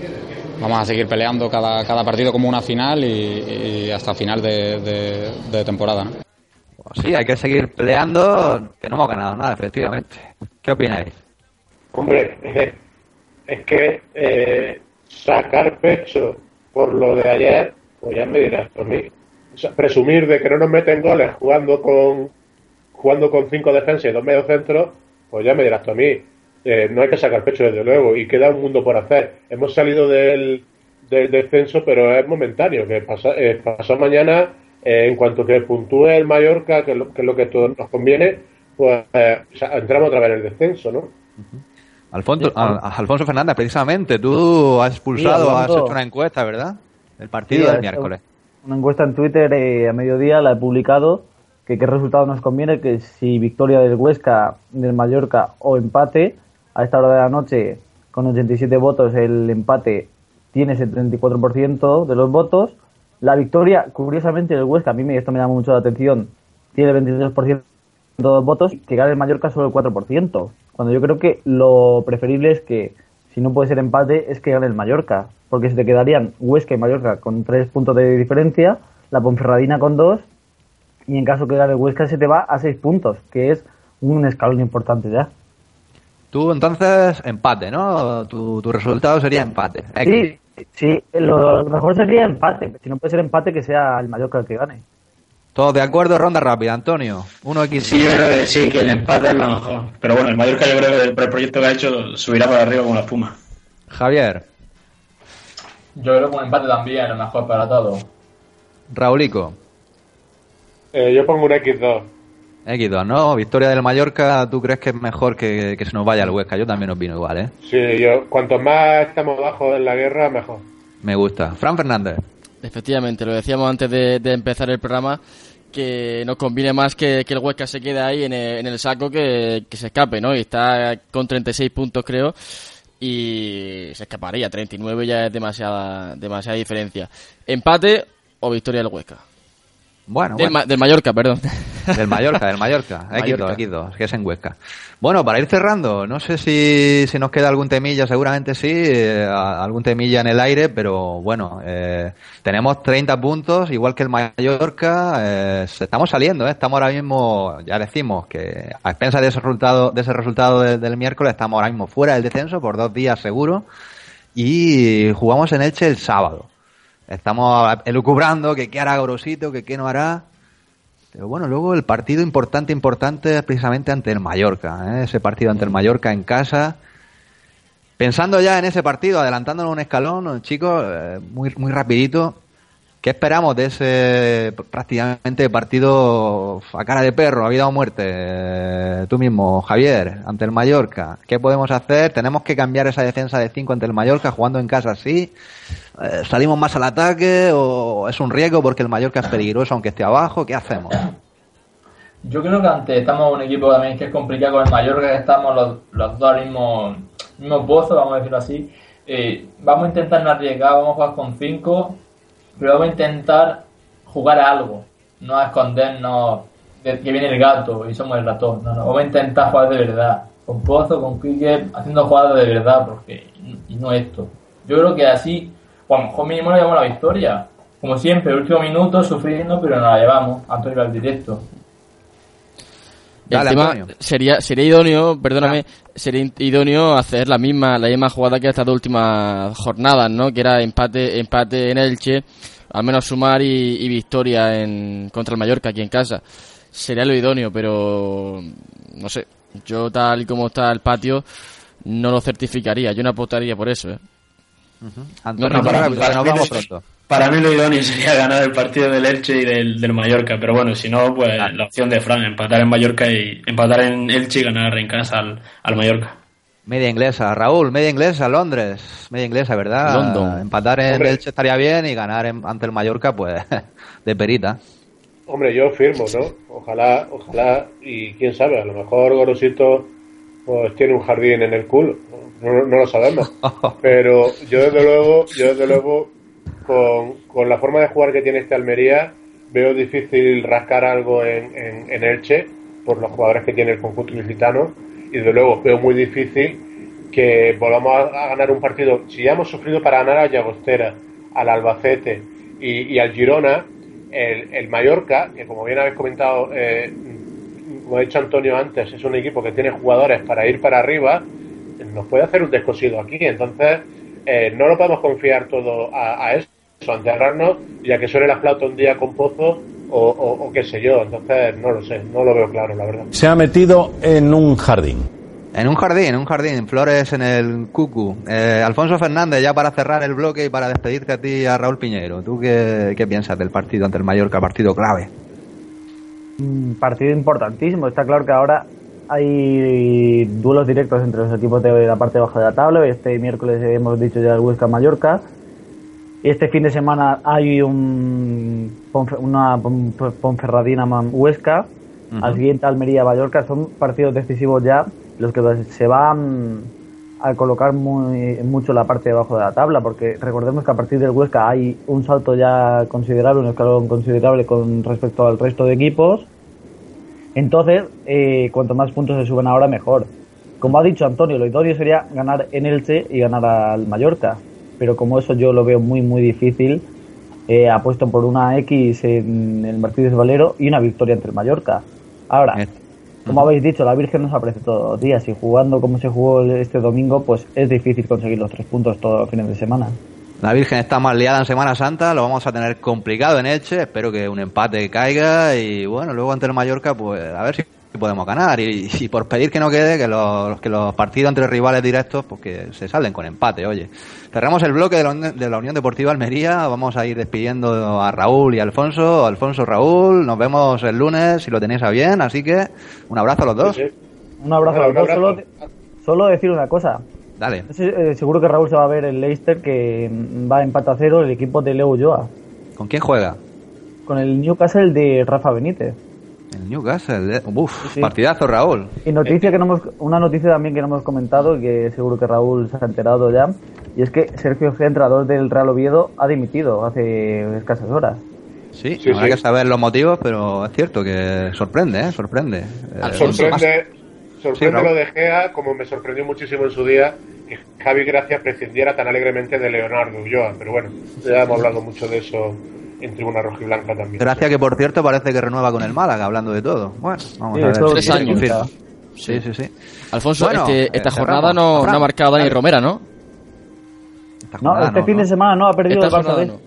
vamos a seguir peleando cada, cada partido como una final y, y hasta final de, de- de temporada. ¿no? Pues sí, hay que seguir peleando, que no hemos ganado nada, efectivamente. ¿Qué opináis? Hombre, es que eh, sacar pecho por lo de ayer, pues ya me dirás por mí. O sea, presumir de que no nos meten goles jugando con jugando con cinco defensas y dos medios centros, pues ya me dirás tú a mí. Eh, no hay que sacar pecho desde luego y queda un mundo por hacer. Hemos salido del, del descenso, pero es momentáneo. Que pasa, eh, mañana, eh, en cuanto que puntúe el Mallorca, que es lo que, es lo que todo nos conviene, pues eh, o sea, entramos otra vez en el descenso, ¿no? Alfonso, a- a Alfonso Fernández, precisamente, tú has expulsado, Sí, has hecho una encuesta, ¿verdad? El partido Sí, del miércoles. Una encuesta en Twitter eh, a mediodía la he publicado. Que qué resultado nos conviene, que si victoria del Huesca, del Mallorca o empate, a esta hora de la noche, con 87 votos, el empate tiene ese 34% de los votos. La victoria, curiosamente, del Huesca, a mí esto me llama mucho la atención, tiene el 23% de los votos, que gane el Mallorca solo el 4%. Cuando yo creo que lo preferible es que, si no puede ser empate, es que gane el Mallorca. Porque se te quedarían Huesca y Mallorca con tres puntos de diferencia, la Ponferradina con dos, y en caso que gane Huesca se te va a seis puntos, que es un escalón importante ya. Tú entonces empate, ¿no? Tu, tu resultado sería empate. X. Sí, sí, lo, mejor sería empate. Si no puede ser empate, que sea el Mallorca el que gane. Todos de acuerdo, ronda rápida, Antonio. 1x. Sí, yo creo que sí, que el empate es lo mejor. Pero bueno, el Mallorca yo creo que por el proyecto que ha hecho subirá para arriba como la espuma. Javier, Yo creo que un empate también es lo mejor para todos. Raulico, Eh, yo pongo un X2. X2, ¿no? Victoria del Mallorca, ¿tú crees que es mejor que, que se nos vaya el Huesca? Yo también opino igual, ¿eh? Sí, yo, cuanto más estamos abajo en la guerra, mejor. Me gusta. Fran Fernández. Efectivamente, lo decíamos antes de, de empezar el programa, que nos conviene más que, que el Huesca se quede ahí en el, en el saco que, que se escape, ¿no? Y está con 36 puntos, creo, y se escaparía. 39 ya es demasiada, demasiada diferencia. ¿Empate o victoria del Huesca? Bueno, del, bueno. Ma- del Mallorca, perdón. (laughs) Del Mallorca, del Mallorca. (laughs) X2, Mallorca. X2, que es en Huesca. Bueno, para ir cerrando, no sé si, si nos queda algún temilla, seguramente sí, eh, algún temilla en el aire, pero bueno, eh, tenemos 30 puntos, igual que el Mallorca, eh, estamos saliendo, ¿eh? estamos ahora mismo, ya decimos que a expensas de ese resultado, de ese resultado de- del miércoles, estamos ahora mismo fuera del descenso por dos días seguro, y jugamos en Elche el sábado. Estamos elucubrando que qué hará Grosito, que qué no hará. Pero bueno, luego el partido importante, importante es precisamente ante el Mallorca. ¿eh? Ese partido ante el Mallorca en casa. Pensando ya en ese partido, adelantándonos un escalón, chicos, eh, muy, muy rapidito. ¿Qué esperamos de ese prácticamente partido a cara de perro, a vida o muerte? Eh, tú mismo, Javier, ante el Mallorca. ¿Qué podemos hacer? ¿Tenemos que cambiar esa defensa de 5 ante el Mallorca jugando en casa así? Eh, ¿Salimos más al ataque o es un riesgo porque el Mallorca es peligroso aunque esté abajo? ¿Qué hacemos? Yo creo que ante estamos un equipo también que es complicado con el Mallorca, estamos los, los dos al mismo, mismo pozo, vamos a decirlo así. Eh, vamos a intentar no arriesgar, vamos a jugar con 5 pero vamos a intentar jugar a algo, no a escondernos de que viene el gato y somos el ratón. No, no, vamos a intentar jugar de verdad, con Pozo, con Quique, haciendo jugadas de verdad, porque y no esto. Yo creo que así, o a lo mejor mínimo le llevamos la victoria. Como siempre, el último minuto sufriendo, pero nos la llevamos. Antonio al directo. El Dale, tema Antonio. sería, sería idóneo, perdóname, sería idóneo hacer la misma, la misma jugada que estas dos últimas jornadas, ¿no? Que era empate, empate en Elche, al menos sumar y, y victoria en, contra el Mallorca aquí en casa. Sería lo idóneo, pero no sé, yo tal y como está el patio, no lo certificaría, yo no apostaría por eso, ¿eh? Antonio, No, para- que para nos vamos no- pronto. Para mí lo idóneo sería ganar el partido del Elche y del, del Mallorca, pero bueno, si no, pues la opción de Fran, empatar en Mallorca y empatar en Elche y ganar en casa al, al Mallorca. Media inglesa, Raúl, media inglesa, Londres. Media inglesa, ¿verdad? London. Empatar en Hombre. Elche estaría bien y ganar en- ante el Mallorca, pues, (laughs) de perita. Hombre, yo firmo, ¿no? Ojalá, ojalá, y quién sabe, a lo mejor Gorosito pues tiene un jardín en el culo, no, no lo sabemos. (laughs) Pero yo desde luego, yo desde luego, con, con la forma de jugar que tiene este Almería, veo difícil rascar algo en, en, en Elche por los jugadores que tiene el conjunto ilicitano y desde luego veo muy difícil que volvamos a, a ganar un partido. Si ya hemos sufrido para ganar a Llagostera, al Albacete y, y al Girona, el, el Mallorca, que como bien habéis comentado, eh, como ha dicho Antonio antes, es un equipo que tiene jugadores para ir para arriba, nos puede hacer un descosido aquí. Entonces, eh, no lo podemos confiar todo a, a eso, a encerrarnos y a que suene la flauta un día con pozo o, o- o qué sé yo. Entonces, no lo sé, no lo veo claro, la verdad. Se ha metido en un jardín. En un jardín, en un jardín, flores en el cucu. Eh, Alfonso Fernández, ya para cerrar el bloque y para despedirte a ti y a Raúl Piñeiro. ¿Tú qué, qué piensas del partido ante el Mallorca, partido clave? Un partido importantísimo. Está claro que ahora hay duelos directos entre los equipos de la parte baja de la tabla. Este miércoles hemos dicho ya el Huesca Mallorca. Este fin de semana hay un una Pon- Ponferradina Huesca. Ujú. Al siguiente Almería Mallorca. Son partidos decisivos ya los que se van a colocar muy, mucho la parte de abajo de la tabla, porque recordemos que a partir del Huesca hay un salto ya considerable, un escalón considerable con respecto al resto de equipos. Entonces, eh, cuanto más puntos se suben ahora, mejor. Como ha dicho Antonio, lo idóneo sería ganar en Elche y ganar al Mallorca. Pero como eso yo lo veo muy, muy difícil, eh, apuesto por una X en el Martínez Valero y una victoria entre el Mallorca. Ahora, como habéis dicho, la Virgen nos aparece todos los días y jugando como se jugó este domingo, pues es difícil conseguir los tres puntos todos los fines de semana. La Virgen está más liada en Semana Santa, lo vamos a tener complicado en Elche, espero que un empate caiga y bueno, luego ante el Mallorca, pues a ver si podemos ganar y, y por pedir que no quede, que los, que los partidos entre rivales directos, pues que se salen con empate, oye. Cerramos el bloque de la, Unión- de la Unión Deportiva Almería, vamos a ir despidiendo a Raúl y a Alfonso, Alfonso, Raúl, nos vemos el lunes si lo tenéis a bien, así que un abrazo a los dos. Un abrazo a un los dos. abrazo. Solo, solo decir una cosa. Dale. Eh, seguro que Raúl se va a ver el Leicester que va a empate a cero el equipo de Leo Ulloa. ¿Con quién juega? Con el Newcastle de Rafa Benítez. El Newcastle, eh. uf, Sí. partidazo Raúl. Y noticia que no hemos, una noticia también que no hemos comentado y que seguro que Raúl se ha enterado ya. Y es que Sergio G, entrenador del Real Oviedo, ha dimitido hace escasas horas. Sí, Sí, habrá sí. que saber los motivos, pero es cierto que sorprende, ¿eh? Sorprende. Eh, Sorprende, sorprende Sí, lo de Gea, como me sorprendió muchísimo en su día que Javi Gracia prescindiera tan alegremente de Leonardo Ulloa. Pero bueno, ya hemos hablado mucho de eso en Tribuna Rojiblanca también. Gracia que, por cierto, parece que renueva con el Málaga, hablando de todo. Bueno, vamos Sí, a ver. Tres años. Sí, sí, sí. Alfonso, Bueno, este- eh, esta cerramos. jornada no, ha marcado Dani. Romera, ¿no? No, este no, fin de semana no, ha perdido Esta el Barça.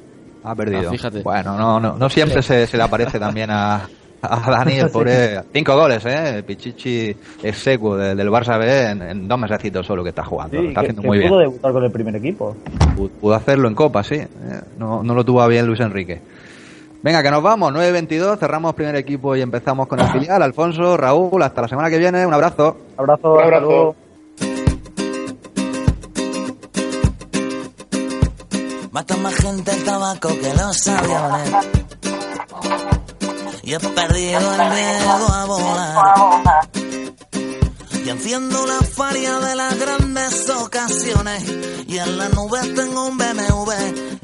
Ha perdido. Ah, fíjate. Bueno, no, no, no siempre se, se le aparece también a, (laughs) a Dani, el pobre. Cinco goles, ¿eh? Pichichi execuo de- del Barça B en, en dos mesecitos solo que está jugando. Sí, lo está que- haciendo que muy bien. pudo debutar con el primer equipo. Pu- Pudo hacerlo en Copa, sí. eh, No, no lo tuvo bien Luis Enrique. Venga, que nos vamos. 9.22, cerramos primer equipo y empezamos con el filial. Alfonso, Raúl, hasta la semana que viene. Un abrazo. Abrazo, Un abrazo. Mata más gente el tabaco que los aviones. Y he perdido el miedo a volar. Y enciendo la faria de las grandes ocasiones. Y en la nube tengo un BMW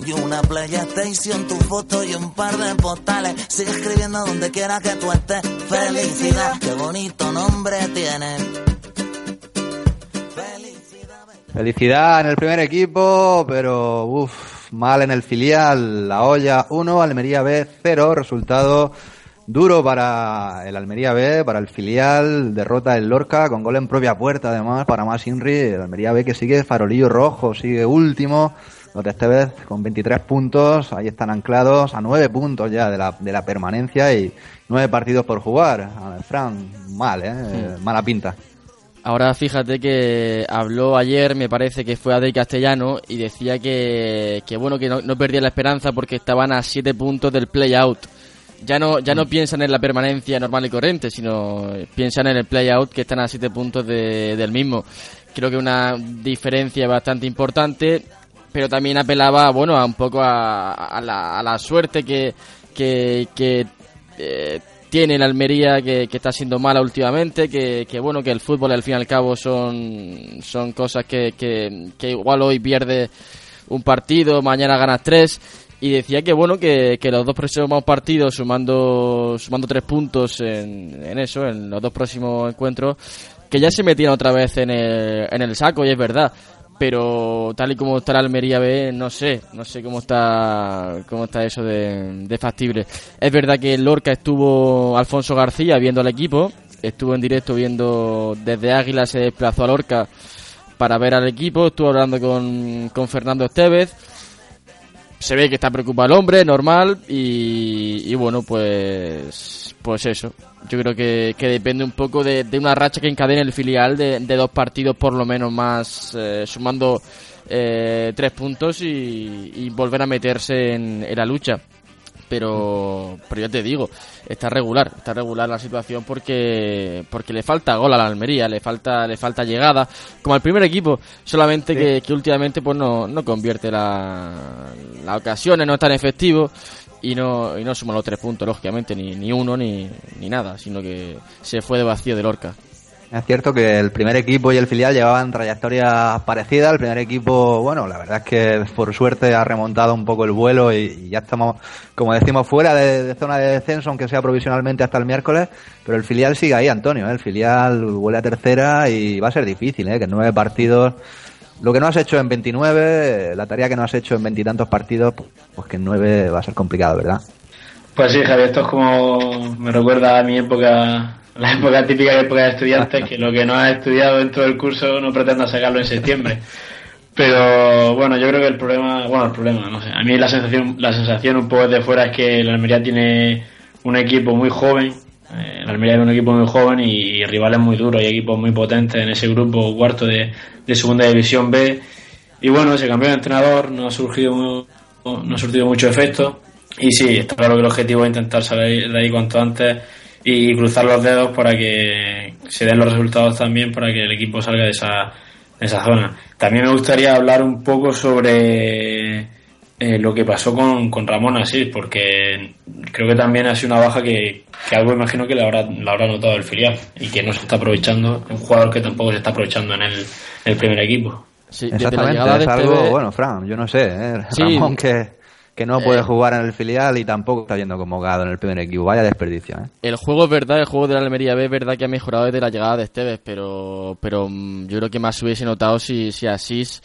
y una PlayStation, tu foto y un par de postales. Sigue escribiendo donde quiera que tú estés. Felicidad, qué bonito nombre tiene. Felicidad en el primer equipo, pero uff, mal en el filial. La olla 1, Almería B 0. Resultado duro para el Almería B, para el filial. Derrota el Lorca con gol en propia puerta, además, para más Inri. El Almería B que sigue farolillo rojo, sigue último. Los de Estevez con 23 puntos, ahí están anclados a 9 puntos ya de la, de la permanencia y 9 partidos por jugar. A ver, Fran, mal, ¿eh? Mala pinta. Ahora fíjate que habló ayer, me parece que fue Adey Castellano, y decía que, que bueno, que no, no perdía la esperanza porque estaban a 7 puntos del play-out. Ya no, ya no piensan en la permanencia normal y corriente, sino piensan en el play-out que están a 7 puntos de- del mismo. Creo que una diferencia bastante importante, pero también apelaba, bueno, a un poco a, a la, a la suerte que, que, que eh, tiene el Almería que, que está siendo mala últimamente, que, que bueno, que el fútbol al fin y al cabo son, son cosas que, que, que igual hoy pierde un partido, mañana ganas tres. Y decía que bueno, que, que los dos próximos partidos, sumando, sumando tres puntos en, en eso, en los dos próximos encuentros, que ya se metían otra vez en el, en el saco, y es verdad. Pero tal y como está la Almería B, no sé, no sé cómo está cómo está eso de, de factible. Es verdad que en Lorca estuvo Alfonso García viendo al equipo, estuvo en directo viendo desde Águila, se desplazó a Lorca para ver al equipo, estuvo hablando con, con Fernando Estevez, se ve que está preocupado el hombre, normal, y, y bueno, pues pues eso. Yo creo que, que depende un poco de, de una racha que encadene el filial de, dos partidos por lo menos más, eh, sumando eh, tres puntos y, y volver a meterse en la lucha. Pero, pero ya te digo, está regular, está regular la situación porque porque le falta gol a la Almería, le falta le falta llegada, como al primer equipo, solamente que, que últimamente pues no, no convierte la, las ocasiones, no es tan efectivo y no y no suma los tres puntos, lógicamente, ni, ni uno ni, ni nada, sino que se fue de vacío de Lorca. Es cierto que el primer equipo y el filial llevaban trayectorias parecidas. El primer equipo, bueno, la verdad es que por suerte ha remontado un poco el vuelo y, ya estamos, como decimos, fuera de, zona de descenso, aunque sea provisionalmente hasta el miércoles. Pero el filial sigue ahí, Antonio. ¿eh? El filial vuelve a tercera y va a ser difícil, ¿eh? que en nueve partidos. Lo que no has hecho en 29, la tarea que no has hecho en veintitantos partidos, pues que en nueve va a ser complicado, ¿verdad? Pues sí, Javier, esto es como me recuerda a mi época, la época típica de época de estudiantes, que lo que no has estudiado dentro del curso no pretendas sacarlo en septiembre. Pero bueno, yo creo que el problema, bueno, el problema, no sé, a mí la sensación, la sensación un poco desde fuera es que la Almería tiene un equipo muy joven, eh, la Almería es un equipo muy joven y, rivales muy duros y equipos muy potentes en ese grupo cuarto de, de segunda división B. Y bueno, se cambió de entrenador, no ha surgido, no ha surtido mucho efecto. Y sí, está claro que el objetivo es intentar salir de ahí cuanto antes y cruzar los dedos para que se den los resultados también para que el equipo salga de esa, de esa zona. También me gustaría hablar un poco sobre eh, lo que pasó con, con Ramón Asís, porque creo que también ha sido una baja que, que algo imagino que le habrá, le habrá notado el filial y que no se está aprovechando, un jugador que tampoco se está aprovechando en el, en el primer equipo. Sí, desde la Exactamente, de es algo, bueno, Fran, yo no sé, ¿eh? Sí. Ramón que, que no puede Eh. jugar en el filial y tampoco está yendo convocado en el primer equipo, vaya desperdicio, ¿eh? El juego es verdad, el juego de la Almería B es verdad que ha mejorado desde la llegada de Esteves, pero, pero mm, yo creo que más se hubiese notado si, si Asís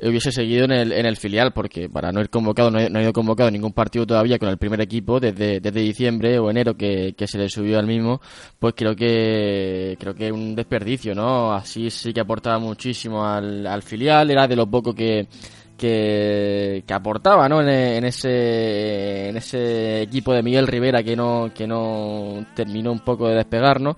hubiese seguido en el, en el filial, porque para no ir convocado, no, no ha ido convocado en ningún partido todavía con el primer equipo desde, desde diciembre o enero que, que se le subió al mismo, pues creo que creo que es un desperdicio, ¿no? Así sí que aportaba muchísimo al, al filial, era de lo poco que, que, aportaba ¿no? en, en ese en ese equipo de Miguel Rivera que no que no terminó un poco de despegar ¿no?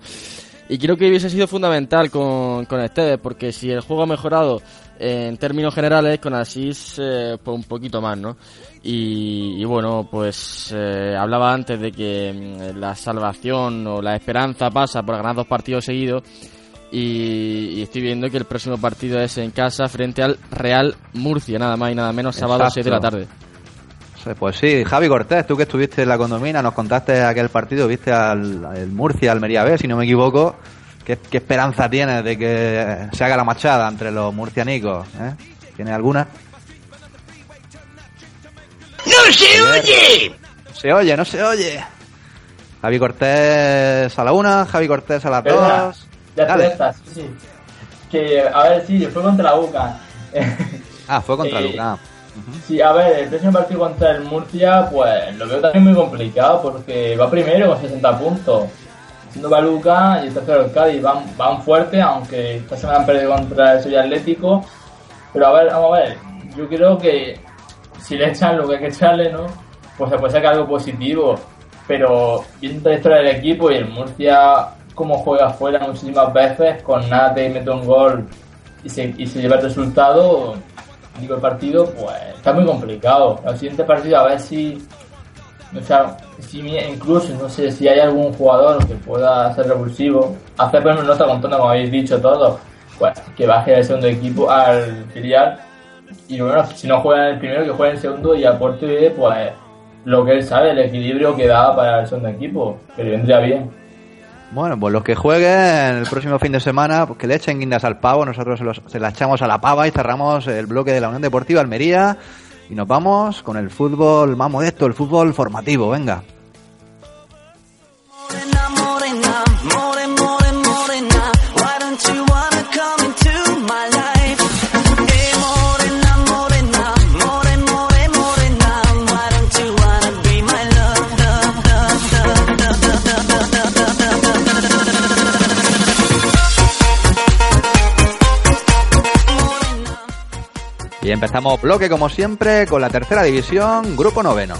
y creo que hubiese sido fundamental con, con Esteves porque si el juego ha mejorado en términos generales con Asís eh, pues un poquito más ¿no? y, y bueno pues eh, hablaba antes de que mm, la salvación o la esperanza pasa por ganar dos partidos seguidos y, y estoy viendo que el próximo partido es en casa frente al Real Murcia, nada más y nada menos, sábado a 6 de la tarde. Pues sí, Javi Cortés, tú que estuviste en la condomina, nos contaste aquel partido, viste al, al Murcia, Almería B, si no me equivoco. ¿Qué, qué esperanza tienes de que se haga la machada entre los murcianicos? ¿eh? ¿Tienes alguna? ¡No se oye! Se oye, no se oye. Javi Cortés a la una, Javi Cortés a las dos. Dale. estás, sí. Que, a ver, sí, fue contra la UCA. (laughs) Ah, fue contra Eh, Luca. Sí, a ver, el próximo partido contra el Murcia, pues lo veo también muy complicado porque va primero con 60 puntos. Siendo Baluca y el tercero el Cádiz van, van fuerte, aunque esta semana han perdido contra el Sevilla Atlético. Pero a ver, vamos a ver, yo creo que si le echan lo que hay que echarle, ¿no? Pues se puede sacar algo positivo. Pero viendo la historia del equipo y el Murcia, como juega fuera muchísimas veces, con nada te mete un gol y se, lleva el resultado, digo el partido, pues está muy complicado. El siguiente partido a ver si, o sea, incluso no sé si hay algún jugador que pueda ser revulsivo, hacer por ejemplo nota con Tona, como habéis dicho todos, pues que baje del segundo equipo al filial y bueno, si no juega en el primero, que juegue en el segundo y aporte pues lo que él sabe, el equilibrio que da para el segundo equipo, que vendría bien. Bueno, pues los que jueguen el próximo fin de semana, pues que le echen guindas al pavo, nosotros se, los- se la echamos a la pava y cerramos el bloque de la Unión Deportiva Almería. Y nos vamos con el fútbol más modesto, el fútbol formativo, venga. Empezamos bloque como siempre con la tercera división, grupo noveno.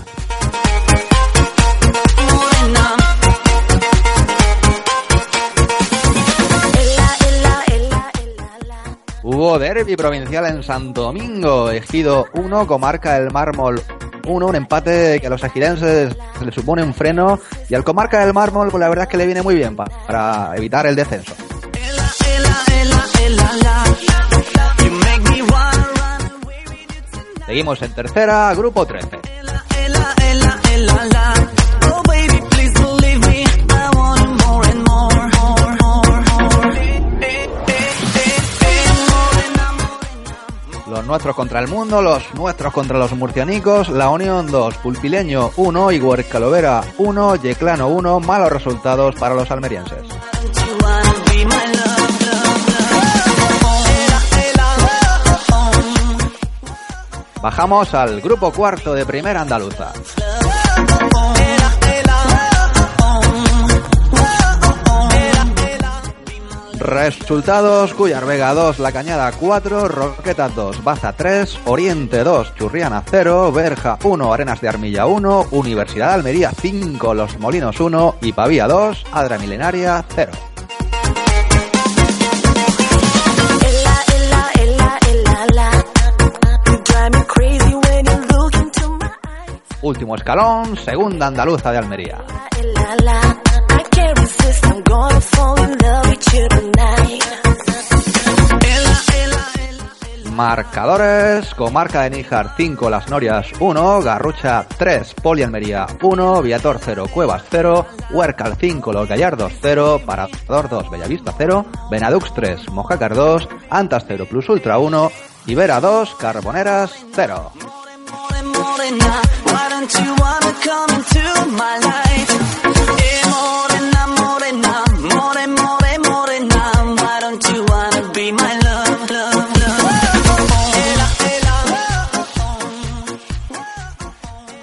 Hubo derby provincial en Santo Domingo, Ejido 1, Comarca del Mármol 1, un empate que a los ejidenses le supone un freno y al Comarca del Mármol pues la verdad es que le viene muy bien pa- para evitar el descenso. Seguimos en tercera, grupo 13. Los nuestros contra el mundo, los nuestros contra los murcianicos, La Unión 2, Pulpileño 1 y Huercalovera 1, Yeclano 1, malos resultados para los almerienses. Bajamos al grupo cuarto de Primera Andaluza. Resultados, Cuyar Vega 2, La Cañada 4, Roquetas 2, Baza 3, Oriente 2, Churriana 0, Berja 1, Arenas de Armilla 1, Universidad de Almería 5, Los Molinos 1 y Pavía 2, Adra Milenaria 0. Último escalón, Segunda Andaluza de Almería. Marcadores, Comarca de Níjar 5, Las Norias 1, Garrucha 3, Poli Almería 1, Viator 0, Cuevas 0, Huercal 5, Los Gallardos 0, Parador 2, Bellavista 0, Benadux 3, Mojácar 2, Antas 0 Plus Ultra 1, Ibera 2, Carboneras 0.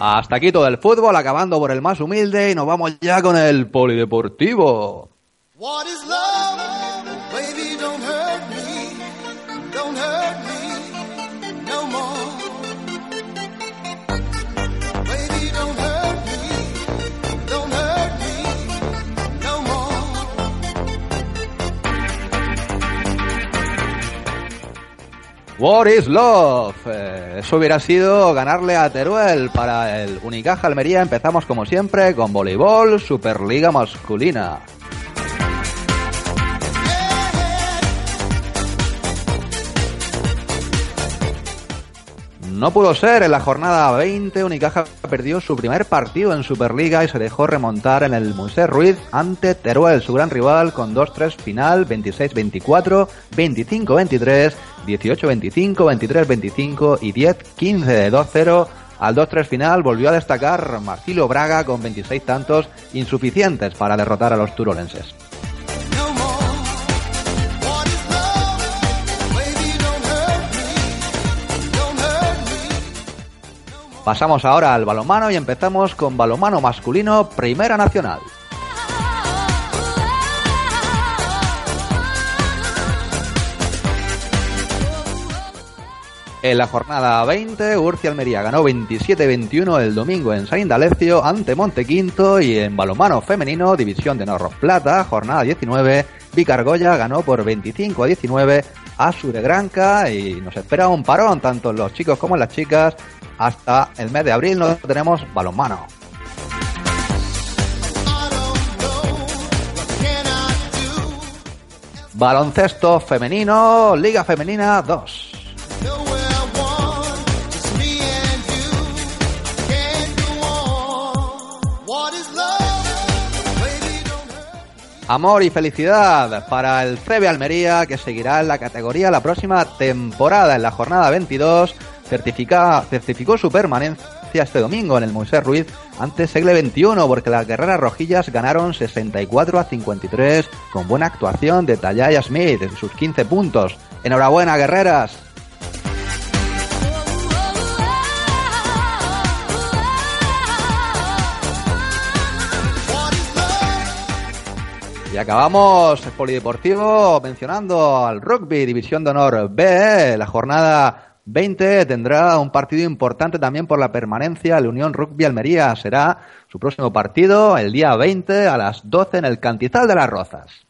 Hasta aquí todo el fútbol, acabando por el más humilde y nos vamos ya con el polideportivo. What is love? What is Love? Eh, eso hubiera sido ganarle a Teruel para el Unicaja Almería. Empezamos como siempre con voleibol, Superliga masculina. No pudo ser, en la jornada 20 Unicaja perdió su primer partido en Superliga y se dejó remontar en el Moisés Ruiz ante Teruel, su gran rival, con 2-3 final, 26-24, 25-23, 18-25, 23-25 y 10-15 de 2-0. Al 2-3 final volvió a destacar Marcilo Braga con 26 tantos insuficientes para derrotar a los turolenses. Pasamos ahora al balomano y empezamos con balomano masculino Primera Nacional. En la jornada 20, Urcia Almería ganó 27-21 el domingo en San Indalecio ante Montequinto y en balomano femenino, División de Norros Plata, jornada 19, Vicargoya ganó por 25 a 19 a Suregranca y nos espera un parón tanto en los chicos como en las chicas. Hasta el mes de abril no tenemos balonmano. Baloncesto femenino, Liga Femenina 2. Amor y felicidad para el CB Almería que seguirá en la categoría la próxima temporada en la jornada 22. Certifica, certificó su permanencia este domingo en el Moisés Ruiz ante Segle 21 porque las guerreras rojillas ganaron 64 a 53 con buena actuación de Tayaya Smith en sus 15 puntos. Enhorabuena guerreras. Y acabamos el polideportivo mencionando al rugby, División de Honor B. La jornada 20 tendrá un partido importante también por la permanencia. La Unión Rugby Almería será su próximo partido el día 20 a las 12 en el Cantizal de las Rozas.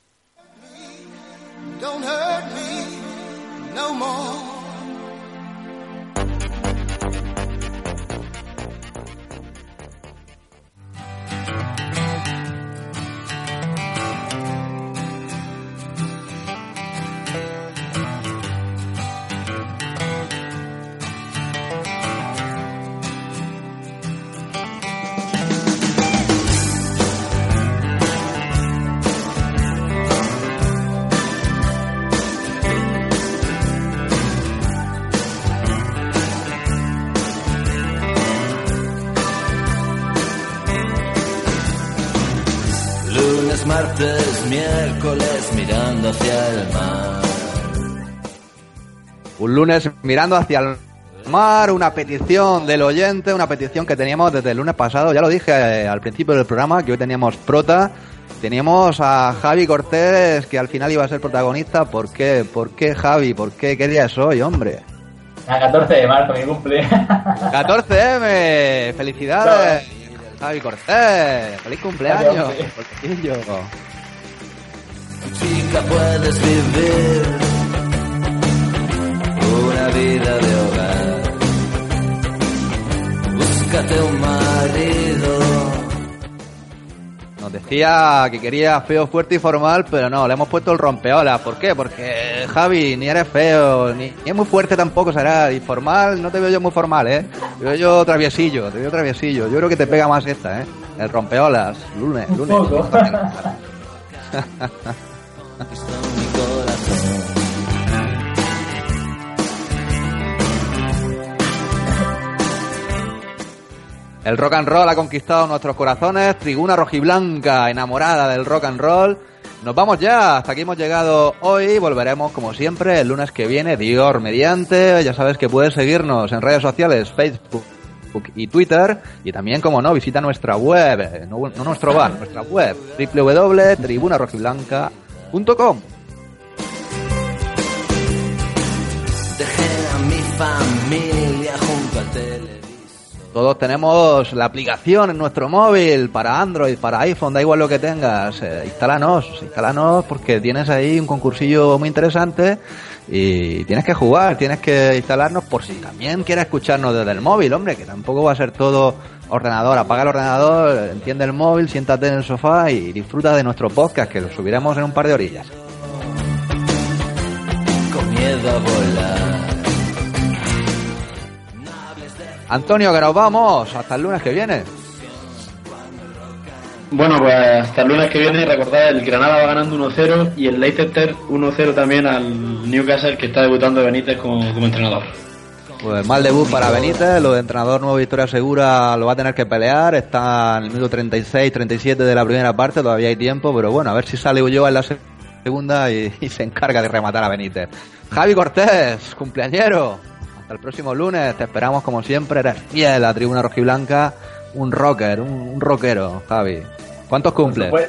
Martes, miércoles, mirando hacia el mar. Un lunes mirando hacia el mar, una petición del oyente, una petición que teníamos desde el lunes pasado, ya lo dije eh, al principio del programa, que hoy teníamos prota, teníamos a Javi Cortés, que al final iba a ser protagonista, ¿por qué? ¿Por qué Javi? ¿Por qué? ¿Qué día es hoy, hombre? El 14 de marzo, mi cumple. 14M, felicidades, Javi Cortés, feliz cumpleaños, Cortecillo. Chica, puedes vivir una vida de hogar. Búscate un marido. Decía que quería feo, fuerte y formal, pero no, le hemos puesto el rompeolas. ¿Por qué? Porque Javi ni eres feo, ni, ni es muy fuerte tampoco será. Y formal, no te veo yo muy formal, ¿eh? Te veo yo traviesillo, te veo traviesillo. Yo creo que te pega más esta, ¿eh? El rompeolas, lunes, lunes. (laughs) (laughs) El rock and roll ha conquistado nuestros corazones. Tribuna rojiblanca, enamorada del rock and roll. Nos vamos ya, hasta aquí hemos llegado hoy. Volveremos como siempre el lunes que viene, Dior mediante. Ya sabes que puedes seguirnos en redes sociales, Facebook y Twitter. Y también, como no, visita nuestra web, no, nuestro bar, nuestra web, www.tribunarojiblanca.com. Dejé a mi familia. Todos tenemos la aplicación en nuestro móvil para Android, para iPhone, da igual lo que tengas. Eh, instálanos, instálanos porque tienes ahí un concursillo muy interesante y tienes que jugar, tienes que instalarnos por si también quieres escucharnos desde el móvil, hombre, que tampoco va a ser todo ordenador. Apaga el ordenador, enciende el móvil, siéntate en el sofá y disfruta de nuestro podcast que lo subiremos en un par de orillas. Con miedo a volar. Antonio, que nos vamos. Hasta el lunes que viene. Bueno, pues hasta el lunes que viene, recordad, el Granada va ganando 1-0 y el Leicester 1-0 también al Newcastle que está debutando Benítez como, como entrenador. Pues mal debut para Benítez, lo de entrenador nuevo victoria segura lo va a tener que pelear, está en el minuto 36, 37 de la primera parte, todavía hay tiempo, pero bueno, a ver si sale Ulloa en la se- segunda y, y se encarga de rematar a Benítez. Javi Cortés, cumpleañero, hasta el próximo lunes, te esperamos como siempre, eres fiel a la tribuna rojiblanca, un rocker, un, un rockero, Javi. ¿Cuántos cumples? Pues,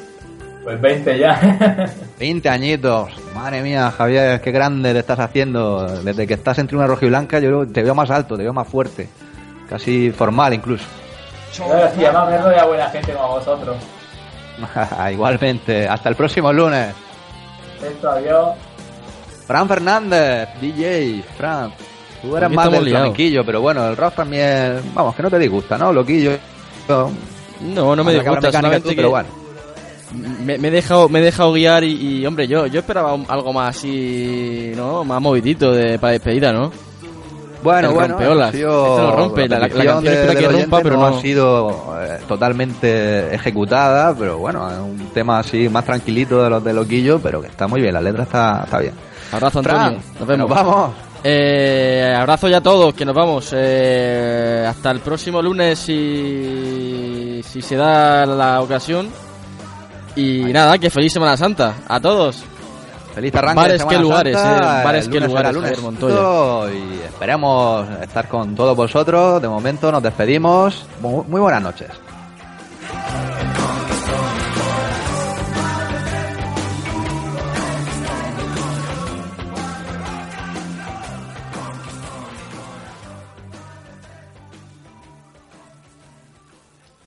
pues 20 ya. (laughs) 20 añitos. Madre mía, Javier, qué grande te estás haciendo. Desde que estás en Tribuna Rojiblanca, yo te veo más alto, te veo más fuerte. Casi formal incluso. Sí, además me rodea buena gente como vosotros. (laughs) Igualmente. Hasta el próximo lunes. Esto, adiós. Fran Fernández, DJ. Fran, tú Aquí más del flamenquillo, pero bueno, el rock también. Vamos, que no te disgusta, ¿no? Loquillo. No, no me disgusta, solamente tú, pero bueno. me, me he dejado me he dejado guiar y, y, hombre, yo yo esperaba un- algo más así, ¿no? Más movidito de para despedida, ¿no? Bueno, El bueno, sido Esto no rompe, la, la canción de- espera que rompa, pero no no. ha sido eh, totalmente ejecutada, pero bueno, es un tema así más tranquilito de los de Loquillo, pero que está muy bien, la letra está, está bien. Abrazo, Fran, Antonio. Nos vemos. nos vamos. Eh, abrazo ya a todos, que nos vamos. Eh, hasta el próximo lunes si, si se da la ocasión. Y nada, que feliz Semana Santa a todos. Feliz arranque Bares, de Semana qué lugares, Santa, eh, bares, qué lugares, lunes Montoya. y esperemos estar con todos vosotros. De momento nos despedimos. Mu- Muy buenas noches.